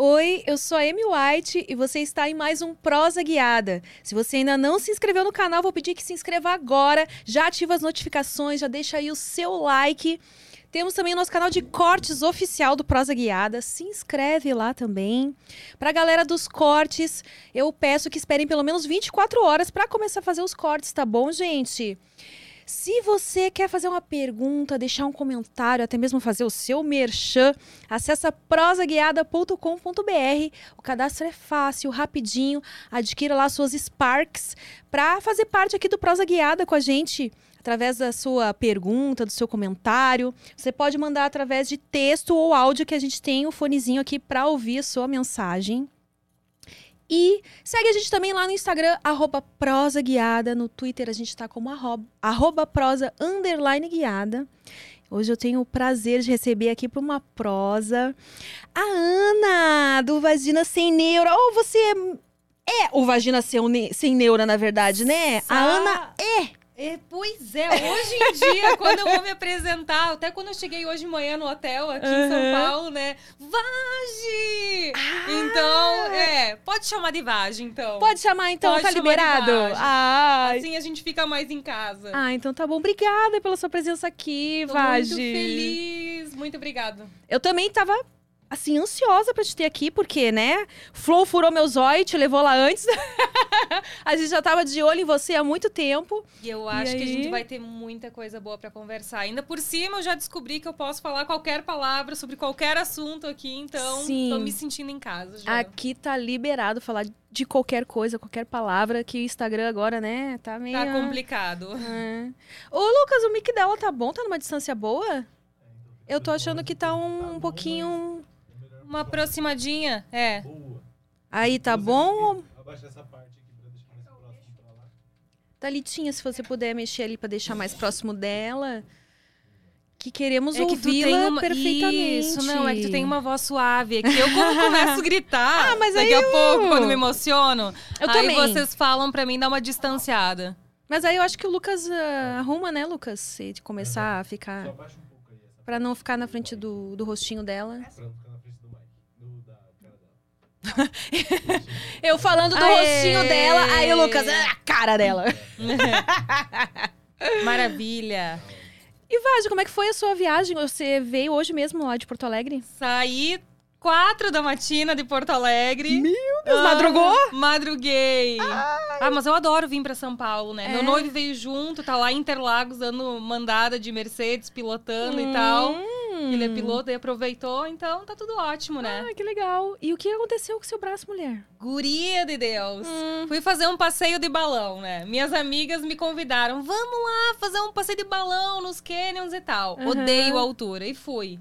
Oi, eu sou a Amy White e você está em mais um Prosa Guiada. Se você ainda não se inscreveu no canal, vou pedir que se inscreva agora, já ativa as notificações, já deixa aí o seu like. Temos também o nosso canal de cortes oficial do Prosa Guiada. Se inscreve lá também. Para a galera dos cortes, eu peço que esperem pelo menos 24 horas para começar a fazer os cortes, tá bom, gente? Se você quer fazer uma pergunta, deixar um comentário, até mesmo fazer o seu merchan, acessa prosaguiada.com.br. O cadastro é fácil, rapidinho. Adquira lá suas Sparks para fazer parte aqui do Prosa Guiada com a gente através da sua pergunta, do seu comentário. Você pode mandar através de texto ou áudio que a gente tem o fonezinho aqui para ouvir a sua mensagem. E segue a gente também lá no Instagram, arroba prosa guiada. No Twitter a gente está como arroba, arroba prosa underline guiada. Hoje eu tenho o prazer de receber aqui para uma prosa a Ana, do Vagina Sem Neura. Ou oh, você é, é o Vagina Sem, Neura, na verdade, né? A Ana é é, pois é, hoje em dia, quando eu vou me apresentar, até quando eu cheguei hoje de manhã no hotel aqui uhum. em São Paulo, né? Vage! Ah. Então, é, pode chamar de Vage, então. Pode chamar, então, pode tá liberado? Ah. Assim a gente fica mais em casa. Ah, então tá bom. Obrigada pela sua presença aqui, Tô Vage. Muito feliz, muito obrigada. Eu também tava assim, ansiosa para te ter aqui, porque, né? Flow furou meu zóio, te levou lá antes. a gente já tava de olho em você há muito tempo. E eu acho e que a gente vai ter muita coisa boa para conversar. Ainda por cima, eu já descobri que eu posso falar qualquer palavra sobre qualquer assunto aqui, então Sim. tô me sentindo em casa já. Aqui tá liberado falar de qualquer coisa, qualquer palavra, que o Instagram agora, né, tá meio... Tá complicado. É. Ô, Lucas, o mic dela tá bom? Tá numa distância boa? Eu tô achando que tá um, um pouquinho uma aproximadinha, é. Aí tá bom? Abaixa essa parte aqui pra deixar mais próximo pra lá. Thalitinha, se você puder mexer ali pra deixar mais próximo dela. Que queremos é ouvi-la uma... perfeitamente. Isso, não, é que tu tem uma voz suave. É que eu, quando começo a gritar, ah, mas daqui a eu... pouco, quando me emociono, eu aí também. vocês falam pra mim dar uma distanciada. Mas aí eu acho que o Lucas uh, arruma, né, Lucas? Se começar a ficar. Só abaixa um pouco aí. Pra não ficar na frente do, do rostinho dela. Pra eu falando do Aê. rostinho dela, aí o Lucas, ah, a cara dela. Maravilha. E Vade, como é que foi a sua viagem? Você veio hoje mesmo lá de Porto Alegre? Saí quatro da matina de Porto Alegre. Meu Deus, ah, madrugou? Madruguei. Ai. Ah, mas eu adoro vir para São Paulo, né? É. Meu noivo veio junto, tá lá em Interlagos dando mandada de Mercedes, pilotando hum. e tal. Hum. Ele é piloto e aproveitou, então tá tudo ótimo, né? Ah, que legal. E o que aconteceu com seu braço, mulher? Guria de Deus. Hum. Fui fazer um passeio de balão, né? Minhas amigas me convidaram, vamos lá fazer um passeio de balão nos canyons e tal. Uhum. Odeio a altura. E fui.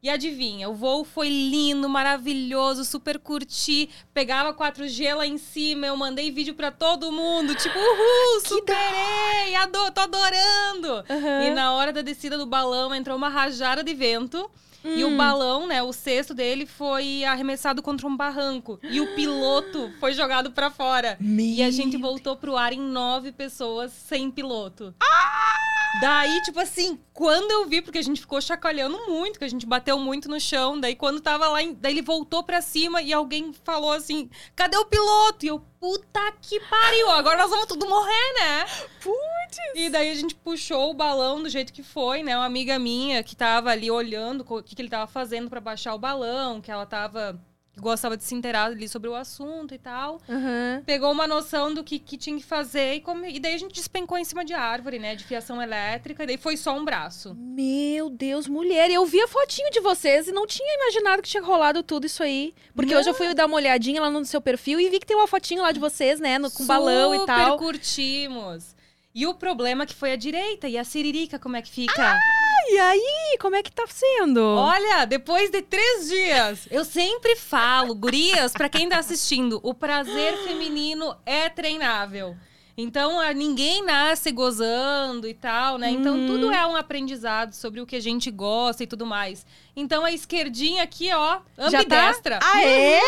E adivinha, o voo foi lindo, maravilhoso, super curti. Pegava 4G lá em cima, eu mandei vídeo para todo mundo, tipo, uhul, superei, adoro, tô adorando. Uhum. E na hora da descida do balão entrou uma rajada de vento. Hum. E o hum. balão, né, o cesto dele foi arremessado contra um barranco. E o piloto foi jogado para fora. Meu e a gente voltou pro ar em nove pessoas sem piloto. Ah! Daí, tipo assim, quando eu vi, porque a gente ficou chacoalhando muito, que a gente bateu muito no chão, daí quando tava lá, daí ele voltou pra cima e alguém falou assim: cadê o piloto? E eu, puta que pariu, agora nós vamos tudo morrer, né? Putz! E daí a gente puxou o balão do jeito que foi, né? Uma amiga minha que tava ali olhando o que, que ele tava fazendo para baixar o balão, que ela tava gostava de se inteirar ali sobre o assunto e tal. Uhum. Pegou uma noção do que, que tinha que fazer e, come... e daí a gente despencou em cima de árvore, né? De fiação elétrica, e daí foi só um braço. Meu Deus, mulher! Eu vi a fotinho de vocês e não tinha imaginado que tinha rolado tudo isso aí. Porque não. hoje eu fui dar uma olhadinha lá no seu perfil e vi que tem uma fotinho lá de vocês, né? No, com Super balão e tal. curtimos. E o problema é que foi a direita. E a siririca, como é que fica? E aí, como é que tá sendo? Olha, depois de três dias, eu sempre falo, gurias, pra quem tá assistindo, o prazer feminino é treinável. Então, ninguém nasce gozando e tal, né? Então, Uhum. tudo é um aprendizado sobre o que a gente gosta e tudo mais. Então, a esquerdinha aqui, ó, Já tá? ambidestra. Ah, é?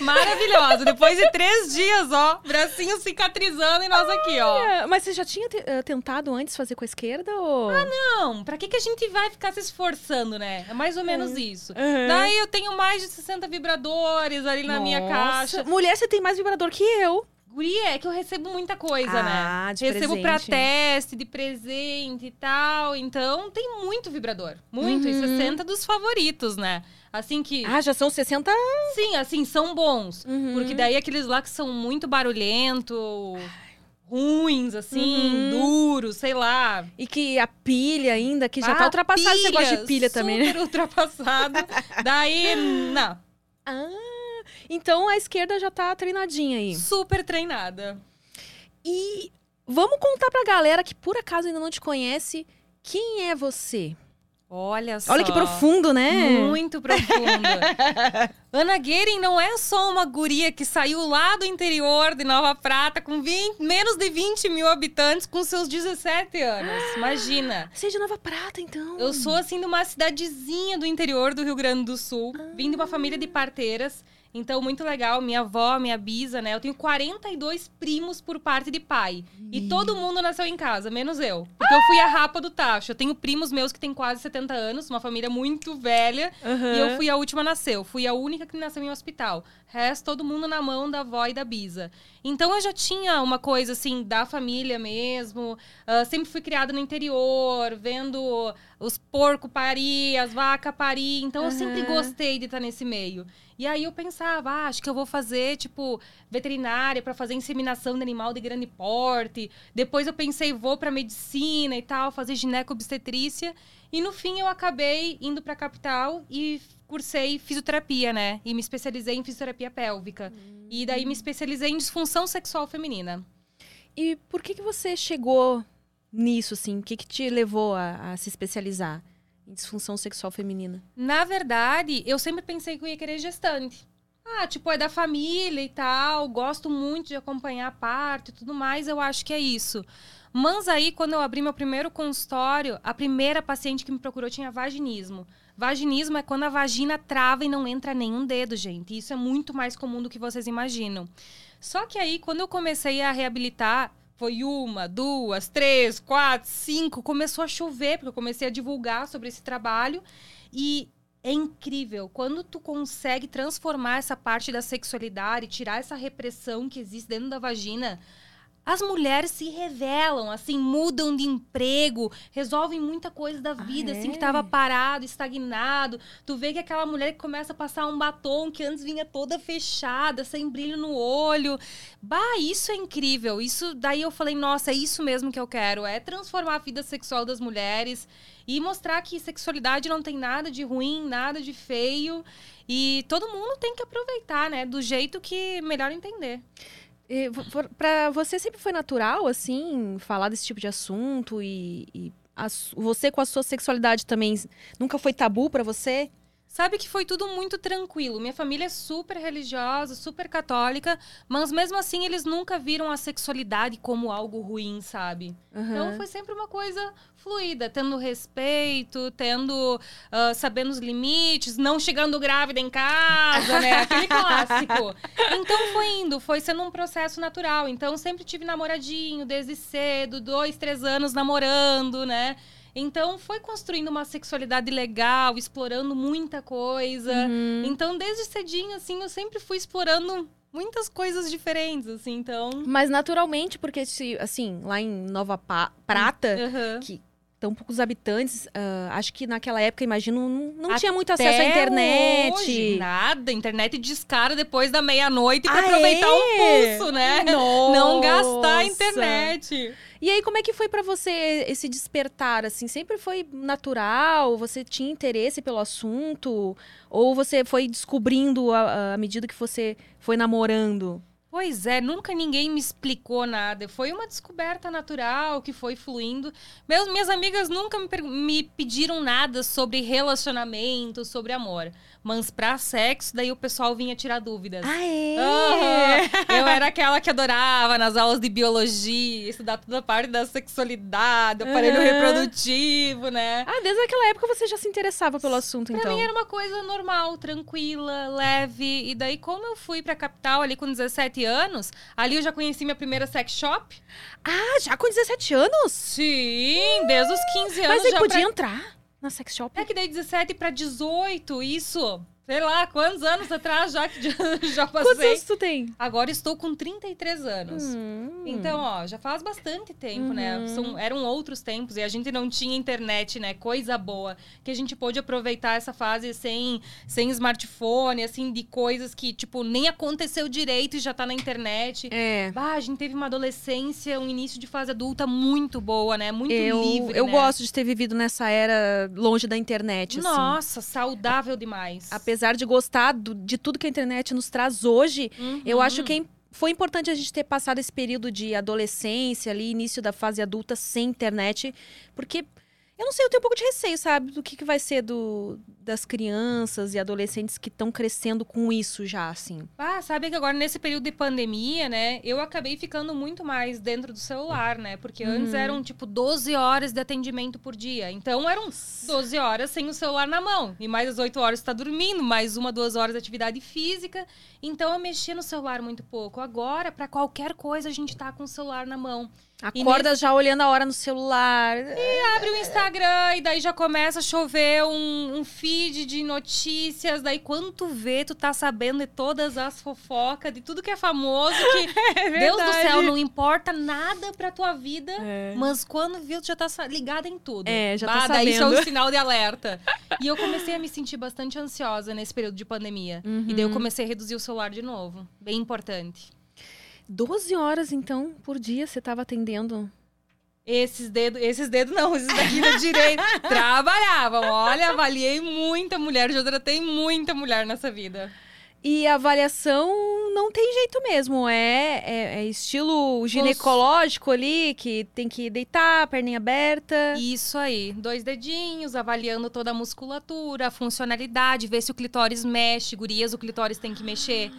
Maravilhosa. Depois de três dias, ó, bracinho cicatrizando e nós aqui, ó. É, Mas você já tinha eh, tentado antes fazer com a esquerda? Ou... Ah, Não, pra que, que a gente vai ficar se esforçando, né? É mais ou menos isso. Uhum. Daí eu tenho mais de 60 vibradores ali na minha Nossa. caixa. Mulher, você tem mais vibrador que eu. Guria, é que eu recebo muita coisa, Ah, né? de recebo pra presente. teste, de presente e tal. Então tem muito vibrador. Muito. E Uhum. 60 dos favoritos, né? Assim que. Ah, já são 60. Sim, assim, são bons. Uhum. Porque daí aqueles lá que são muito barulhento, ruins, assim, Uhum. duros, sei lá. E que a pilha ainda, que já tá Ah, ultrapassado esse negócio de pilha também, né? Super ultrapassado. Daí, não. Ah, então a esquerda já tá treinadinha aí. Super treinada. E vamos contar pra galera que por acaso ainda não te conhece, quem é você? Olha só. Olha que profundo, né? Muito profunda. Ana Guerin não é só uma guria que saiu lá do interior de Nova Prata com 20 menos de 20 mil habitantes com seus 17 anos. Imagina. Você é de Nova Prata, então. Eu sou, assim, de uma cidadezinha do interior do Rio Grande do Sul. Vim de uma família de parteiras. Então, muito legal. Minha avó, minha bisa, né? Eu tenho 42 primos por parte de pai. E todo mundo nasceu em casa, menos eu. Porque eu fui a rapa do tacho. Eu tenho primos meus que têm quase 70 anos, uma família muito velha. Aham. E eu fui a última a nascer. Eu fui a única que nasceu em hospital. Resto, todo mundo na mão da avó e da bisa. Então eu já tinha uma coisa assim da família mesmo. Ah, sempre fui criada no interior, vendo os porcos parir, as vacas parir. Então eu sempre gostei de estar nesse meio. E aí eu pensava, ah, acho que eu vou fazer, tipo, veterinária para fazer inseminação de animal de grande porte. Depois eu pensei, vou para medicina e tal, fazer ginecobstetrícia. E no fim eu acabei indo para capital e cursei fisioterapia, né? E me especializei em fisioterapia pélvica. E daí me especializei em disfunção sexual feminina. E por que, que você chegou nisso, assim? O que, que te levou a, a se especializar em disfunção sexual feminina? Na verdade, eu sempre pensei que eu ia querer gestante. Ah, tipo, é da família e tal, gosto muito de acompanhar parto e tudo mais, eu acho que é isso. Mas aí, quando eu abri meu primeiro consultório, a primeira paciente que me procurou tinha vaginismo. Vaginismo é quando a vagina trava e não entra nenhum dedo, gente. Isso é muito mais comum do que vocês imaginam. Só que aí, quando eu comecei a reabilitar, foi uma, duas, três, quatro, cinco, começou a chover, porque eu comecei a divulgar sobre esse trabalho. E é incrível quando tu consegue transformar essa parte da sexualidade, tirar essa repressão que existe dentro da vagina. As mulheres se revelam, assim, mudam de emprego, resolvem muita coisa da vida, assim, que é? tava parado, estagnado. Tu vê que aquela mulher que começa a passar um batom que antes vinha toda fechada, sem brilho no olho. Bah, isso é incrível. Isso daí eu falei, nossa, é isso mesmo que eu quero, é transformar a vida sexual das mulheres e mostrar que sexualidade não tem nada de ruim, nada de feio. E todo mundo tem que aproveitar, né? Do jeito que melhor entender. Pra você sempre foi natural, assim, falar desse tipo de assunto e, e a você com a sua sexualidade também nunca foi tabu pra você? Sabe que foi tudo muito tranquilo. Minha família é super religiosa, super católica, mas mesmo assim eles nunca viram a sexualidade como algo ruim, sabe? Então Aham. foi sempre uma coisa fluida, tendo respeito, tendo ah, sabendo os limites, não chegando grávida em casa, né? Aquele clássico. Então foi indo, foi sendo um processo natural. Então sempre tive namoradinho desde cedo, dois, três anos namorando, né? Então foi construindo uma sexualidade legal, explorando muita coisa. Uhum. Então desde cedinho assim eu sempre fui explorando muitas coisas diferentes, assim. Então Mas naturalmente, porque se, assim, lá em Nova Pa- Prata, Aham. que tão poucos habitantes, ah, acho que naquela época, imagino, não, não tinha muito acesso à internet. hoje, nada, internet discara depois da meia-noite pra Ah, aproveitar é? um pulso, né? Não gastar a Nossa. internet. E aí, como é que foi pra você esse despertar, assim? Sempre foi natural? Você tinha interesse pelo assunto? Ou você foi descobrindo à medida que você foi namorando? Pois é, nunca ninguém me explicou nada. Foi uma descoberta natural que foi fluindo. Meus, minhas amigas nunca me, me pediram nada sobre relacionamento, sobre amor. Mas pra sexo, daí o pessoal vinha tirar dúvidas. Ah, é? Uhum. Eu era aquela que adorava nas aulas de biologia, estudar toda a parte da sexualidade, aparelho Uhum. reprodutivo, né? Ah, desde aquela época você já se interessava pelo assunto, Pra então. mim era uma coisa normal, tranquila, leve. E daí, como eu fui pra capital ali com 17 anos, ali eu já conheci minha primeira sex shop. Ah, já com 17 anos? Sim, desde os 15 anos Mas aí podia pra... entrar na sex shop? É que daí 17 pra 18, isso. Sei lá, quantos anos atrás já, já Quantos passei. anos tu tem? Agora estou com 33 anos. Hum. Então, ó, já faz bastante tempo, né? Uhum. São, eram outros tempos e a gente não tinha internet, né? Coisa boa. Que a gente pôde aproveitar essa fase sem, sem smartphone, assim, de coisas que, tipo, nem aconteceu direito e já tá na internet. É. Bah, a gente teve uma adolescência, um início de fase adulta muito boa, né? Muito Eu, livre. eu né? gosto de ter vivido nessa era longe da internet, assim. Nossa, saudável demais. Apesar de gostar do- de tudo que a internet nos traz hoje, eu Uhum. acho que é foi importante a gente ter passado esse período de adolescência ali, início da fase adulta sem internet, porque eu não sei, eu tenho um pouco de receio, sabe, do que, que vai ser do, das crianças e adolescentes que estão crescendo com isso já, assim. Ah, sabe que agora nesse período de pandemia, né, eu acabei ficando muito mais dentro do celular, né? Porque antes Uhum. eram tipo 12 horas de atendimento por dia. Então eram 12 horas sem o celular na mão. E mais as 8 horas tá dormindo, mais uma, duas horas de atividade física. Então eu mexia no celular muito pouco. Agora, pra qualquer coisa, a gente tá com o celular na mão. E Acorda já olhando a hora no celular. Abre o Instagram e daí já começa a chover um, um feed de notícias. Daí quando tu vê, tu tá sabendo de todas as fofocas, de tudo que é famoso, que Deus do céu, não importa nada pra tua vida. É. Mas quando viu, tu já tá ligada em tudo. É, já tá bah, Daí isso é um sabendo. sinal de alerta. E eu comecei a me sentir bastante ansiosa nesse período de pandemia. E daí eu Uhum. comecei a reduzir o celular de novo. Bem importante. 12 horas, então, por dia você tava atendendo. Esses dedos, esses dedos não, esses daqui da direita trabalhavam. Olha, avaliei muita mulher, já tratei muita mulher nessa vida. E a avaliação não tem jeito mesmo. É, é- é estilo ginecológico ali, que tem que deitar, perninha aberta. Isso aí, dois dedinhos, avaliando toda a musculatura, a funcionalidade, ver se o clitóris mexe. Gurias, o clitóris tem que mexer.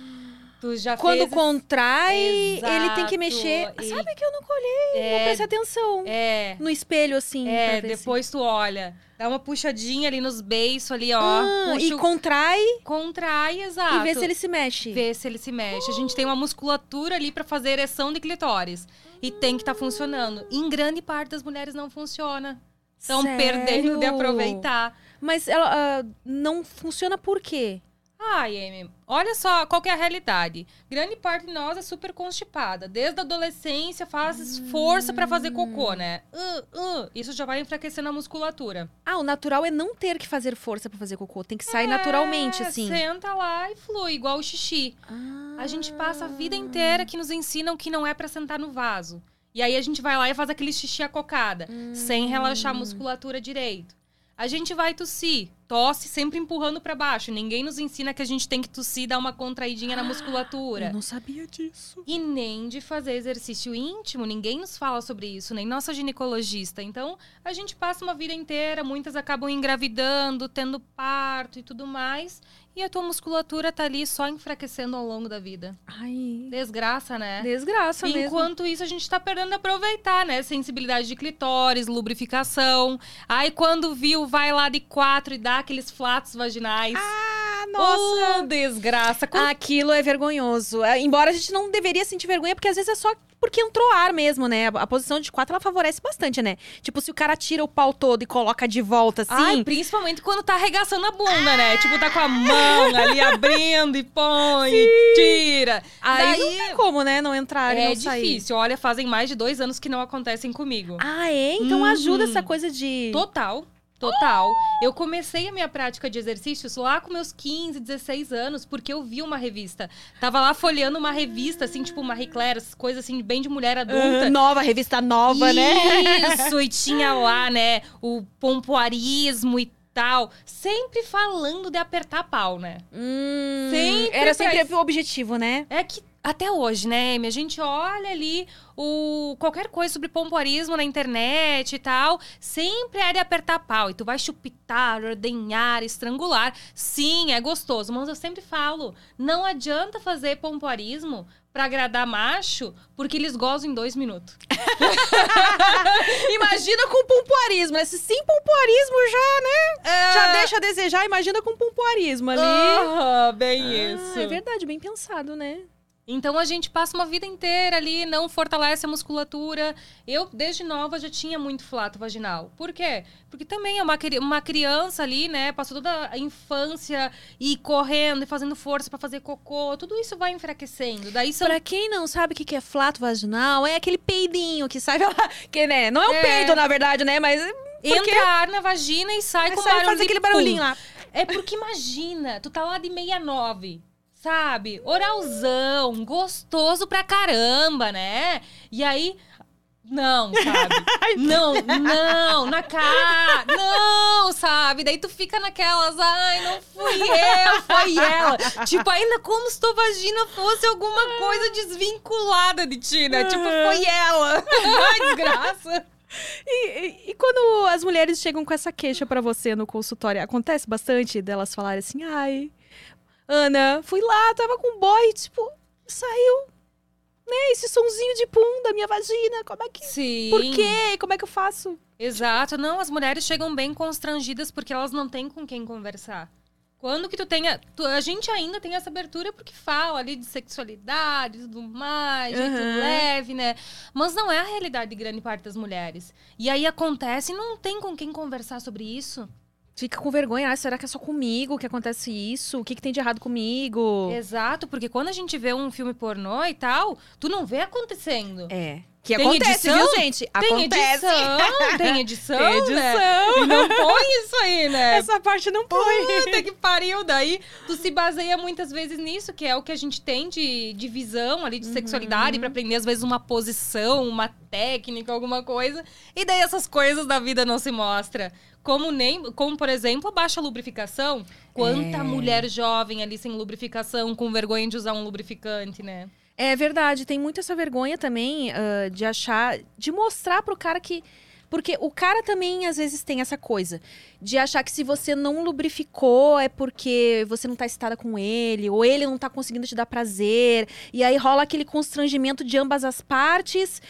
Tu já Quando fez... contrai, ele tem que Exato. mexer. E- Sabe que eu não colhei, não É, prestei atenção. é, No espelho, assim. é, depois tu olha. Dá uma puxadinha ali nos beiços ali, ó. Ah, e contrai Contrai, exato. e vê se ele se mexe. Ver se ele se mexe. A gente tem uma musculatura ali pra fazer ereção de clitóris. E tem que estar funcionando. Em grande parte das mulheres não funciona. Estão perdendo de aproveitar. Mas ela ah, não funciona por quê? Ai, Amy, olha só qual que é a realidade. Grande parte de nós é super constipada. Desde a adolescência faz força pra fazer cocô, né? Uh, uh, isso já vai enfraquecendo a musculatura. Ah, o natural é não ter que fazer força pra fazer cocô. Tem que sair naturalmente, É, assim. Senta lá e flui, igual o xixi. Ah. A gente passa a vida inteira que nos ensinam que não é pra sentar no vaso. E aí a gente vai lá e faz aquele xixi acocada, sem relaxar a musculatura direito. A gente vai tossir, tosse sempre empurrando pra baixo. Ninguém nos ensina que a gente tem que tossir e dar uma contraidinha na musculatura. Eu não sabia disso. E nem de fazer exercício íntimo, ninguém nos fala sobre isso, nem nossa ginecologista. Então, a gente passa uma vida inteira, muitas acabam engravidando, tendo parto e tudo mais, e a tua musculatura tá ali só enfraquecendo ao longo da vida. Ai, Desgraça, né? desgraça mesmo. Enquanto isso, a gente tá perdendo a aproveitar, né? Sensibilidade de clitóris, lubrificação. Aí, quando viu, vai lá de quatro e dá aqueles flatos vaginais. Ah, nossa! Oh, desgraça. Aquilo é vergonhoso. É, Embora a gente não deveria sentir vergonha, porque às vezes é só porque entrou ar mesmo, né? A posição de quatro, ela favorece bastante, né? Tipo, se o cara tira o pau todo e coloca de volta, assim... Ai, principalmente quando tá arregaçando a bunda, né? Tipo, tá com a mão ali abrindo e põe, e tira. aí Daí não tem como, né? Não entrar e é não sair. difícil. Olha, fazem mais de dois anos que não acontecem comigo. Ah, é? Então ajuda Uhum. essa coisa de... Total. Total. Eu comecei a minha prática de exercícios lá com meus 15, 16 anos, porque eu vi uma revista. Tava lá folheando uma revista, assim, tipo Marie Claire, coisas assim, bem de mulher adulta. Ah, nova, revista nova, né? Isso, e tinha lá, né, o pompoarismo e tal. Sempre falando de apertar pau, né? Hum, Sempre era sempre isso. o objetivo, né? É que até hoje, né, Amy? A gente olha ali o qualquer coisa sobre pompoarismo na internet e tal, sempre é de apertar pau. E tu vai chupitar, ordenhar, estrangular. Sim, é gostoso, mas eu sempre falo, não adianta fazer pompoarismo para agradar macho, porque eles gozam em dois minutos. imagina com pompoarismo, né? Se sim pompoarismo já, né? É... Já deixa a desejar, imagina com pompoarismo ali. Ah, bem Ah, isso. é verdade, bem pensado, né? Então a gente passa uma vida inteira ali, não fortalece a musculatura. Eu, desde nova, já tinha muito flato vaginal. Por quê? Porque também é uma, uma criança ali, né? Passou toda a infância e correndo e fazendo força pra fazer cocô. Tudo isso vai enfraquecendo. Daí são. Pra quem não sabe o que é flato vaginal, é aquele peidinho que sai. Que, né? Não é um É. peido, na verdade, né? Mas. porque Entra ar na vagina e sai com sai barulho faz aquele barulhinho lá. É porque imagina, tu tá lá de 69, sabe? Oralzão, gostoso pra caramba, né? E aí. Não, sabe? Não, não, na cara, não, sabe? Daí tu fica naquelas, ai, não fui eu, foi ela. Tipo, ainda como se tua vagina fosse alguma coisa desvinculada de ti, né? Tipo, foi ela. Ai, desgraça. E, e- e quando as mulheres chegam com essa queixa pra você no consultório, acontece bastante delas falarem assim: ai, Ana, fui lá, tava com boy, tipo, saiu, né, esse sonzinho de pum da minha vagina, como é que. Sim. Por quê? Como é que eu faço? Exato, não, as mulheres chegam bem constrangidas porque elas não têm com quem conversar. Quando que tu tenha. tu- a gente ainda tem essa abertura porque fala ali de sexualidade e tudo mais, jeito Uhum. leve, né? Mas não é a realidade de grande parte das mulheres. E aí acontece e não tem com quem conversar sobre isso. Fica com vergonha, ah, será que é só comigo que acontece isso? O que, que tem de errado comigo? Exato, porque quando a gente vê um filme pornô e tal, tu não vê acontecendo. É. Que Tem acontece, edição? viu, gente? Tem acontece. edição, tem edição, Tem né? edição. E não põe isso aí, né? Essa parte não põe. Puta que pariu! Daí tu se baseia muitas vezes nisso, que é o que a gente tem de, de visão ali, de sexualidade, pra aprender às vezes uma posição, uma técnica, alguma coisa. E daí essas coisas da vida não se mostra. Como nem, como por exemplo, a baixa lubrificação. Quanta É. mulher jovem ali sem lubrificação, com vergonha de usar um lubrificante, né? É verdade, tem muito essa vergonha também ah, de achar, de mostrar pro cara que. Porque o cara também, às vezes, tem essa coisa de achar que se você não lubrificou é porque você não tá excitada com ele, ou ele não tá conseguindo te dar prazer. E aí rola aquele constrangimento de ambas as partes.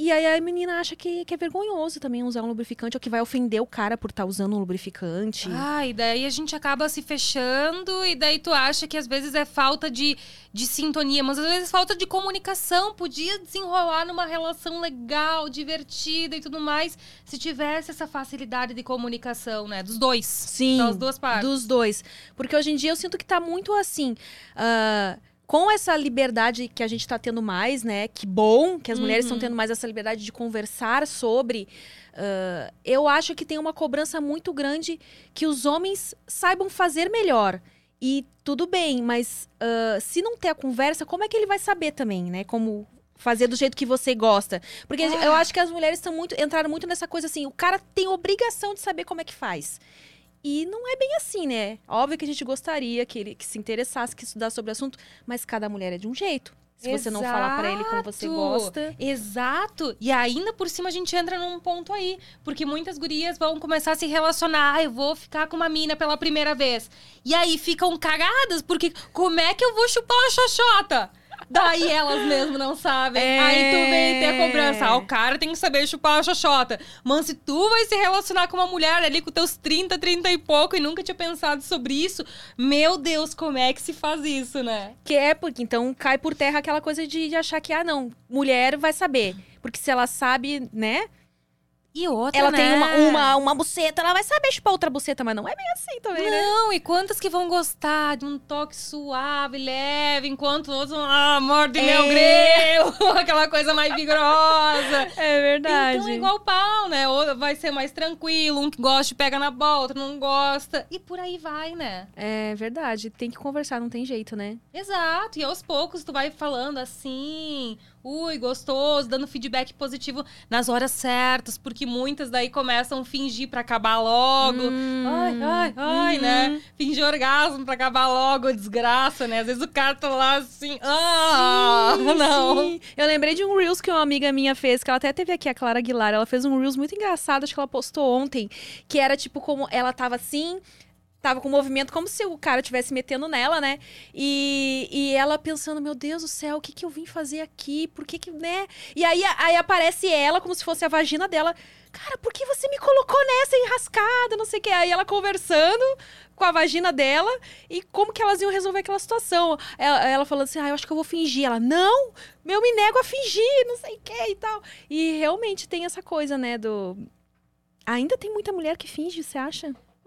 E aí a menina acha que, que é vergonhoso também usar um lubrificante, ou que vai ofender o cara por estar usando um lubrificante. Ah, e daí a gente acaba se fechando, e daí tu acha que às vezes é falta de, de sintonia, mas às vezes falta de comunicação. Podia desenrolar numa relação legal, divertida e tudo mais, se tivesse essa facilidade de comunicação, né? Dos dois. Sim. Das duas partes. Dos dois. Porque hoje em dia eu sinto que tá muito assim. ah, com essa liberdade que a gente tá tendo mais, né? Que bom que as mulheres estão Uhum. tendo mais essa liberdade de conversar sobre. ah, eu acho que tem uma cobrança muito grande que os homens saibam fazer melhor. E tudo bem, mas ah, se não ter a conversa, como é que ele vai saber também, né? Como fazer do jeito que você gosta. Porque Ah. eu acho que as mulheres estão muito entraram muito nessa coisa assim, o cara tem obrigação de saber como é que faz. E não é bem assim, né? Óbvio que a gente gostaria que ele que se interessasse, que estudasse sobre o assunto, mas cada mulher é de um jeito. Se você não falar pra ele como você Exato. gosta. Exato. E ainda por cima a gente entra num ponto aí. Porque muitas gurias vão começar a se relacionar. Ah, eu vou ficar com uma mina pela primeira vez. E aí ficam cagadas, porque como é que eu vou chupar uma xoxota? Daí elas mesmo não sabem. É. Aí tu vem ter a cobrança. Ah, o cara tem que saber chupar a xoxota. Mas se tu vai se relacionar com uma mulher ali com teus 30, 30 e pouco e nunca tinha pensado sobre isso, meu Deus, como é que se faz isso, né? Que é porque então cai por terra aquela coisa de, de achar que, ah, não, mulher vai saber. Porque se ela sabe, né? E outra, Ela tem né? uma, uma, uma buceta, ela vai saber chupar outra buceta, mas não é bem assim também, né? Não, e quantas que vão gostar de um toque suave, leve, enquanto outros vão, ah, morde meu É. grelo, aquela coisa mais vigorosa. É verdade. Então é igual pau, né? Ou vai ser mais tranquilo, um que gosta pega na bola, outro não gosta. E por aí vai, né? É verdade. Tem que conversar, não tem jeito, né? Exato. E aos poucos tu vai falando assim, ui, gostoso, dando feedback positivo nas horas certas, porque muitas daí começam a fingir pra acabar logo. Hum, Ai, ai, ai, uhum. né? Fingir orgasmo pra acabar logo, desgraça, né? Às vezes o cara tá lá assim, ah, Sim, não. sim. Eu lembrei de um Reels que uma amiga minha fez, que ela até teve aqui, a Clara Aguilar. Ela fez um Reels muito engraçado, acho que ela postou ontem. Que era tipo como ela tava assim. Tava com movimento como se o cara estivesse metendo nela, né? E, e ela pensando, meu Deus do céu, o que, que eu vim fazer aqui? Por que que, né? E aí, aí aparece ela como se fosse a vagina dela. Cara, por que você me colocou nessa enrascada? Não sei o que. Aí ela conversando com a vagina dela e como que elas iam resolver aquela situação. Ela, ela falando assim, ah, eu acho que eu vou fingir. Ela, não, eu me nego a fingir, não sei o que e tal. E realmente tem essa coisa, né, do... Ainda tem muita mulher que finge, você acha?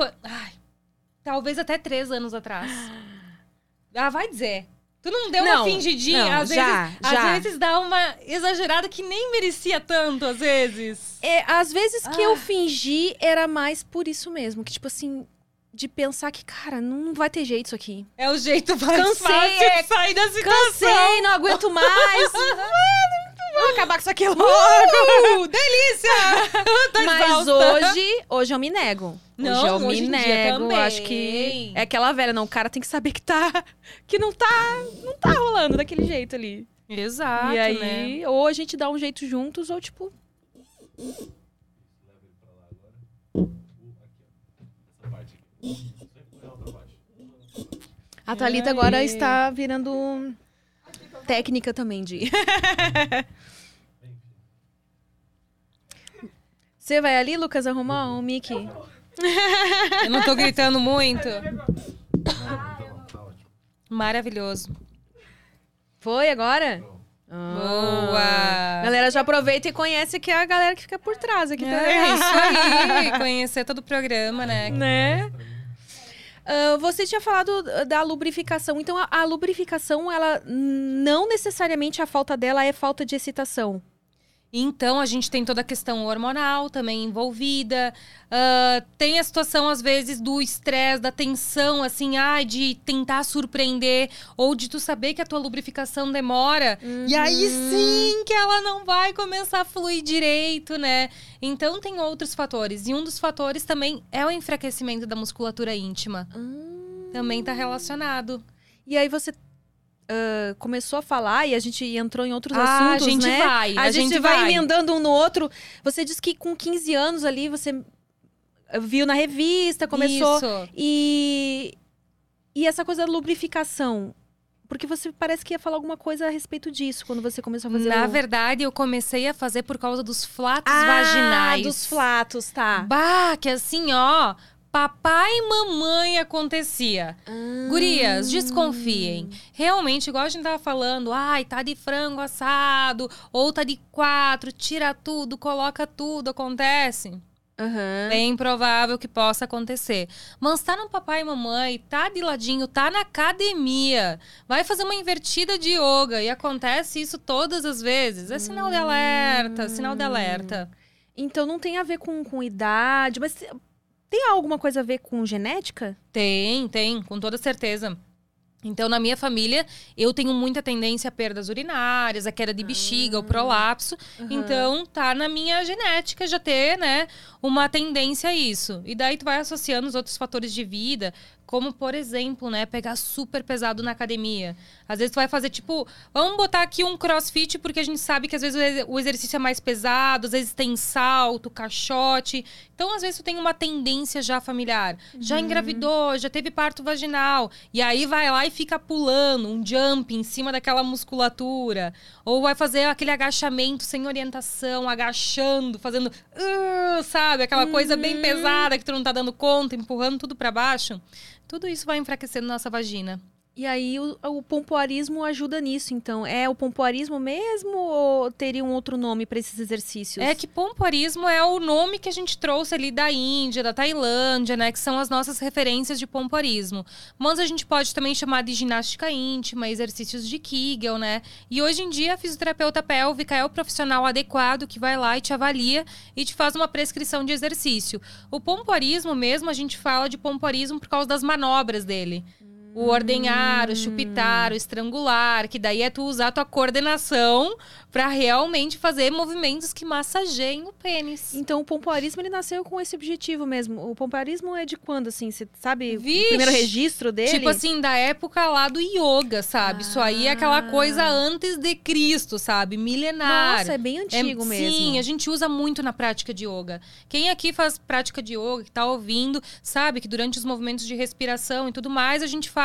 An- ai, talvez até três anos atrás. Ah, vai dizer. Tu não deu Não, uma fingidinha? não, às, já, vezes, já. às vezes dá uma exagerada que nem merecia tanto, às vezes. É, às vezes que eu Ah. fingi era mais por isso mesmo. Que, tipo assim, de pensar que, cara, não vai ter jeito isso aqui. É o jeito mais Cansei, fácil é, de sair da situação. Cansei, não aguento mais. Vamos acabar com isso aqui logo. Uh, delícia! Mas hoje, hoje eu me nego. Não, hoje eu hoje me nego. Acho que é aquela velha, não. O cara tem que saber que tá. Que não tá. Não tá rolando daquele jeito ali. Exato, e aí, né? ou a gente dá um jeito juntos, ou tipo. A Thalita agora está virando técnica também de. Você vai ali, Lucas, arrumar um Mickey? Eu não tô gritando muito. Maravilhoso. Foi agora? Boa! Galera, já aproveita e conhece que é a galera que fica por trás aqui também. É isso aí, conhecer todo o programa, né? né? Ah, você tinha falado da lubrificação. Então, a, a lubrificação, ela não necessariamente a falta dela é falta de excitação. Então, a gente tem toda a questão hormonal também envolvida. Ah, tem a situação, às vezes, do estresse, da tensão, assim, ai, de tentar surpreender. Ou de tu saber que a tua lubrificação demora. E aí sim que ela não vai começar a fluir direito, né? Então, tem outros fatores. E um dos fatores também é o enfraquecimento da musculatura íntima. Também tá relacionado. E aí você ah, começou a falar e a gente entrou em outros Ah, assuntos, a gente né? vai, A, a gente, gente vai, vai. emendando um no outro. Você disse que com 15 anos ali você viu na revista, começou Isso. E, e essa coisa da lubrificação. Porque você parece que ia falar alguma coisa a respeito disso quando você começou a fazer Na o... verdade, eu comecei a fazer por causa dos flatos ah, vaginais. dos flatos, tá. Bah, que assim, ó, papai e mamãe acontecia. Gurias, desconfiem. Realmente, igual a gente tava falando, ai, tá de frango assado, ou tá de quatro, tira tudo, coloca tudo, acontece. Aham. Bem provável que possa acontecer. Mas tá no papai e mamãe, tá de ladinho, tá na academia, vai fazer uma invertida de yoga e acontece isso todas as vezes. É sinal de alerta, sinal de alerta. Então não tem a ver com, com idade, mas tem alguma coisa a ver com genética? Tem, tem, com toda certeza. Então, na minha família, eu tenho muita tendência a perdas urinárias, a queda de bexiga, o prolapso. Então, tá na minha genética já ter, né, uma tendência a isso. E daí tu vai associando os outros fatores de vida, como, por exemplo, né, pegar super pesado na academia. Às vezes tu vai fazer, tipo, vamos botar aqui um crossfit, porque a gente sabe que às vezes o ex- o exercício é mais pesado, às vezes tem salto, caixote. Então, às vezes tu tem uma tendência já familiar. Já engravidou, já teve parto vaginal. E aí vai lá e fica pulando, um jump em cima daquela musculatura. Ou vai fazer aquele agachamento sem orientação, agachando, fazendo, "Uh", sabe? Aquela coisa bem pesada que tu não tá dando conta, empurrando tudo pra baixo. Tudo isso vai enfraquecendo nossa vagina. E aí o, o pompoarismo ajuda nisso, então. É o pompoarismo mesmo ou teria um outro nome para esses exercícios? É que pompoarismo é o nome que a gente trouxe ali da Índia, da Tailândia, né? Que são as nossas referências de pompoarismo. Mas a gente pode também chamar de ginástica íntima, exercícios de Kegel, né? E hoje em dia a fisioterapeuta pélvica é o profissional adequado que vai lá e te avalia e te faz uma prescrição de exercício. O pompoarismo mesmo, a gente fala de pompoarismo por causa das manobras dele. O ordenhar, o chupitar, o estrangular, que daí é tu usar a tua coordenação para realmente fazer movimentos que massageiem o pênis. Então o pompoarismo ele nasceu com esse objetivo mesmo. O pompoarismo é de quando, assim? Você sabe Vixe! o primeiro registro dele? Tipo assim, da época lá do yoga, sabe? Isso aí é aquela coisa antes de Cristo, sabe? Milenar. Nossa, é bem antigo É- mesmo. Sim, a gente usa muito na prática de yoga. Quem aqui faz prática de yoga, que tá ouvindo, sabe que durante os movimentos de respiração e tudo mais, a gente faz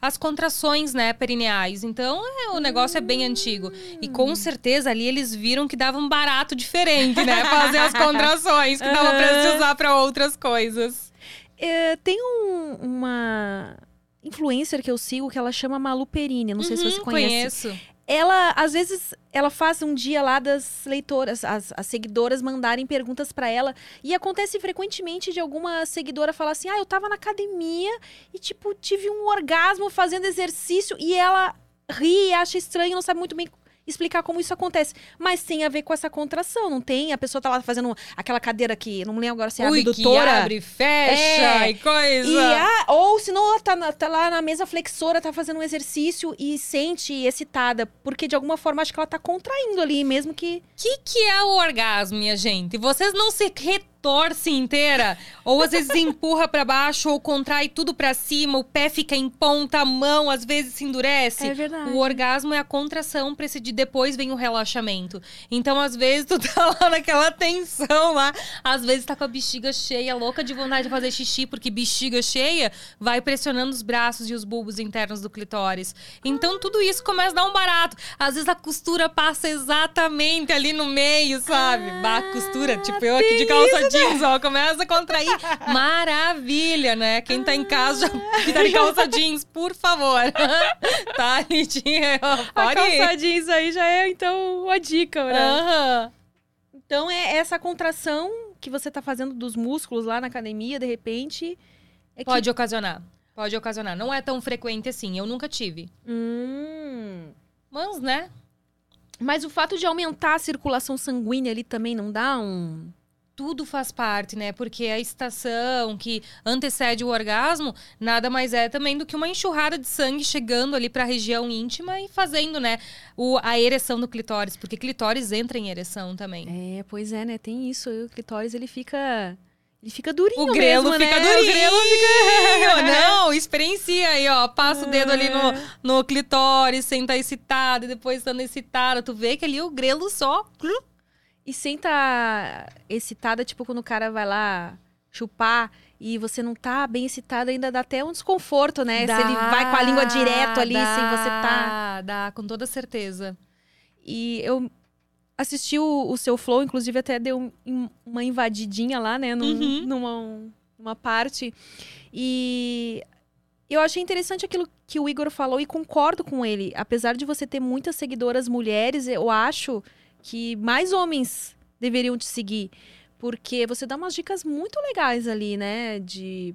as contrações, né, perineais. Então, é, o negócio é bem antigo. E com certeza ali eles viram que dava um barato diferente, né? Fazer as contrações, que dava pra se usar pra outras coisas. É, tem um- uma influencer que eu sigo que ela chama Malu Perini. Não sei se você Uhum, conhece. Conheço. Ela, às vezes, ela faz um dia lá das leitoras, as, as seguidoras mandarem perguntas pra ela. E acontece frequentemente de alguma seguidora falar assim: ah, eu tava na academia e, tipo, tive um orgasmo fazendo exercício. E ela ri, acha estranho, não sabe muito bem explicar como isso acontece. Mas tem a ver com essa contração, não tem? A pessoa tá lá fazendo aquela cadeira que, não me lembro agora se é Ui, abdutora. que abre, fecha É. e coisa. E a- ou se não, ela tá, na- tá lá na mesa flexora, tá fazendo um exercício e sente excitada. Porque de alguma forma acho que ela tá contraindo ali, mesmo que. O que, que é o orgasmo, minha gente? Vocês não se retorcem inteira? Ou às vezes empurra pra baixo, ou contrai tudo pra cima, o pé fica em ponta, a mão às vezes se endurece. É verdade. O orgasmo é a contração precede depois vem o relaxamento. Então, às vezes, tu tá lá naquela tensão lá. Às vezes tá com a bexiga cheia, louca de vontade de fazer xixi, porque bexiga cheia vai pressionando os braços e os bulbos internos do clitóris. Então, tudo isso começa a dar um barato. Às vezes a costura passa exatamente ali no meio, sabe? bah, costura, tipo eu aqui de calça jeans, ó, começa a contrair. Maravilha, né? Quem tá em casa já que tá de calça jeans, por favor. tá, Litinha? ó, A Pode ir. calça jeans aí já é, então, uma dica, né? Aham. Então é essa contração que você tá fazendo dos músculos lá na academia, de repente. É que- Pode ocasionar. Pode ocasionar. Não é tão frequente assim. Eu nunca tive. Hum. Mas, né? Mas o fato de aumentar a circulação sanguínea ali também não dá um. Tudo faz parte, né? Porque a estação que antecede o orgasmo nada mais é também do que uma enxurrada de sangue chegando ali para a região íntima e fazendo, né, o, a ereção do clitóris, porque clitóris entra em ereção também. É, pois é, né? Tem isso. O clitóris ele fica. Ele fica durinho. O grelo mesmo, fica né? durinho. O grelo fica. Não, experiencia aí, ó. Passa o dedo ali É. no, no clitóris, senta excitado, e depois estando excitado, tu vê que ali o grelo só. E senta excitada, tipo, quando o cara vai lá chupar e você não tá bem excitada, ainda dá até um desconforto, né? Se ele vai com a língua direto ali, dá, sem você tá. Dá, com toda certeza. E eu assisti o, o seu flow, inclusive até deu um- uma invadidinha lá, né? Num- Uhum. numa, numa parte. E eu achei interessante aquilo que o Igor falou e concordo com ele. Apesar de você ter muitas seguidoras mulheres, eu acho que mais homens deveriam te seguir. Porque você dá umas dicas muito legais ali, né? De.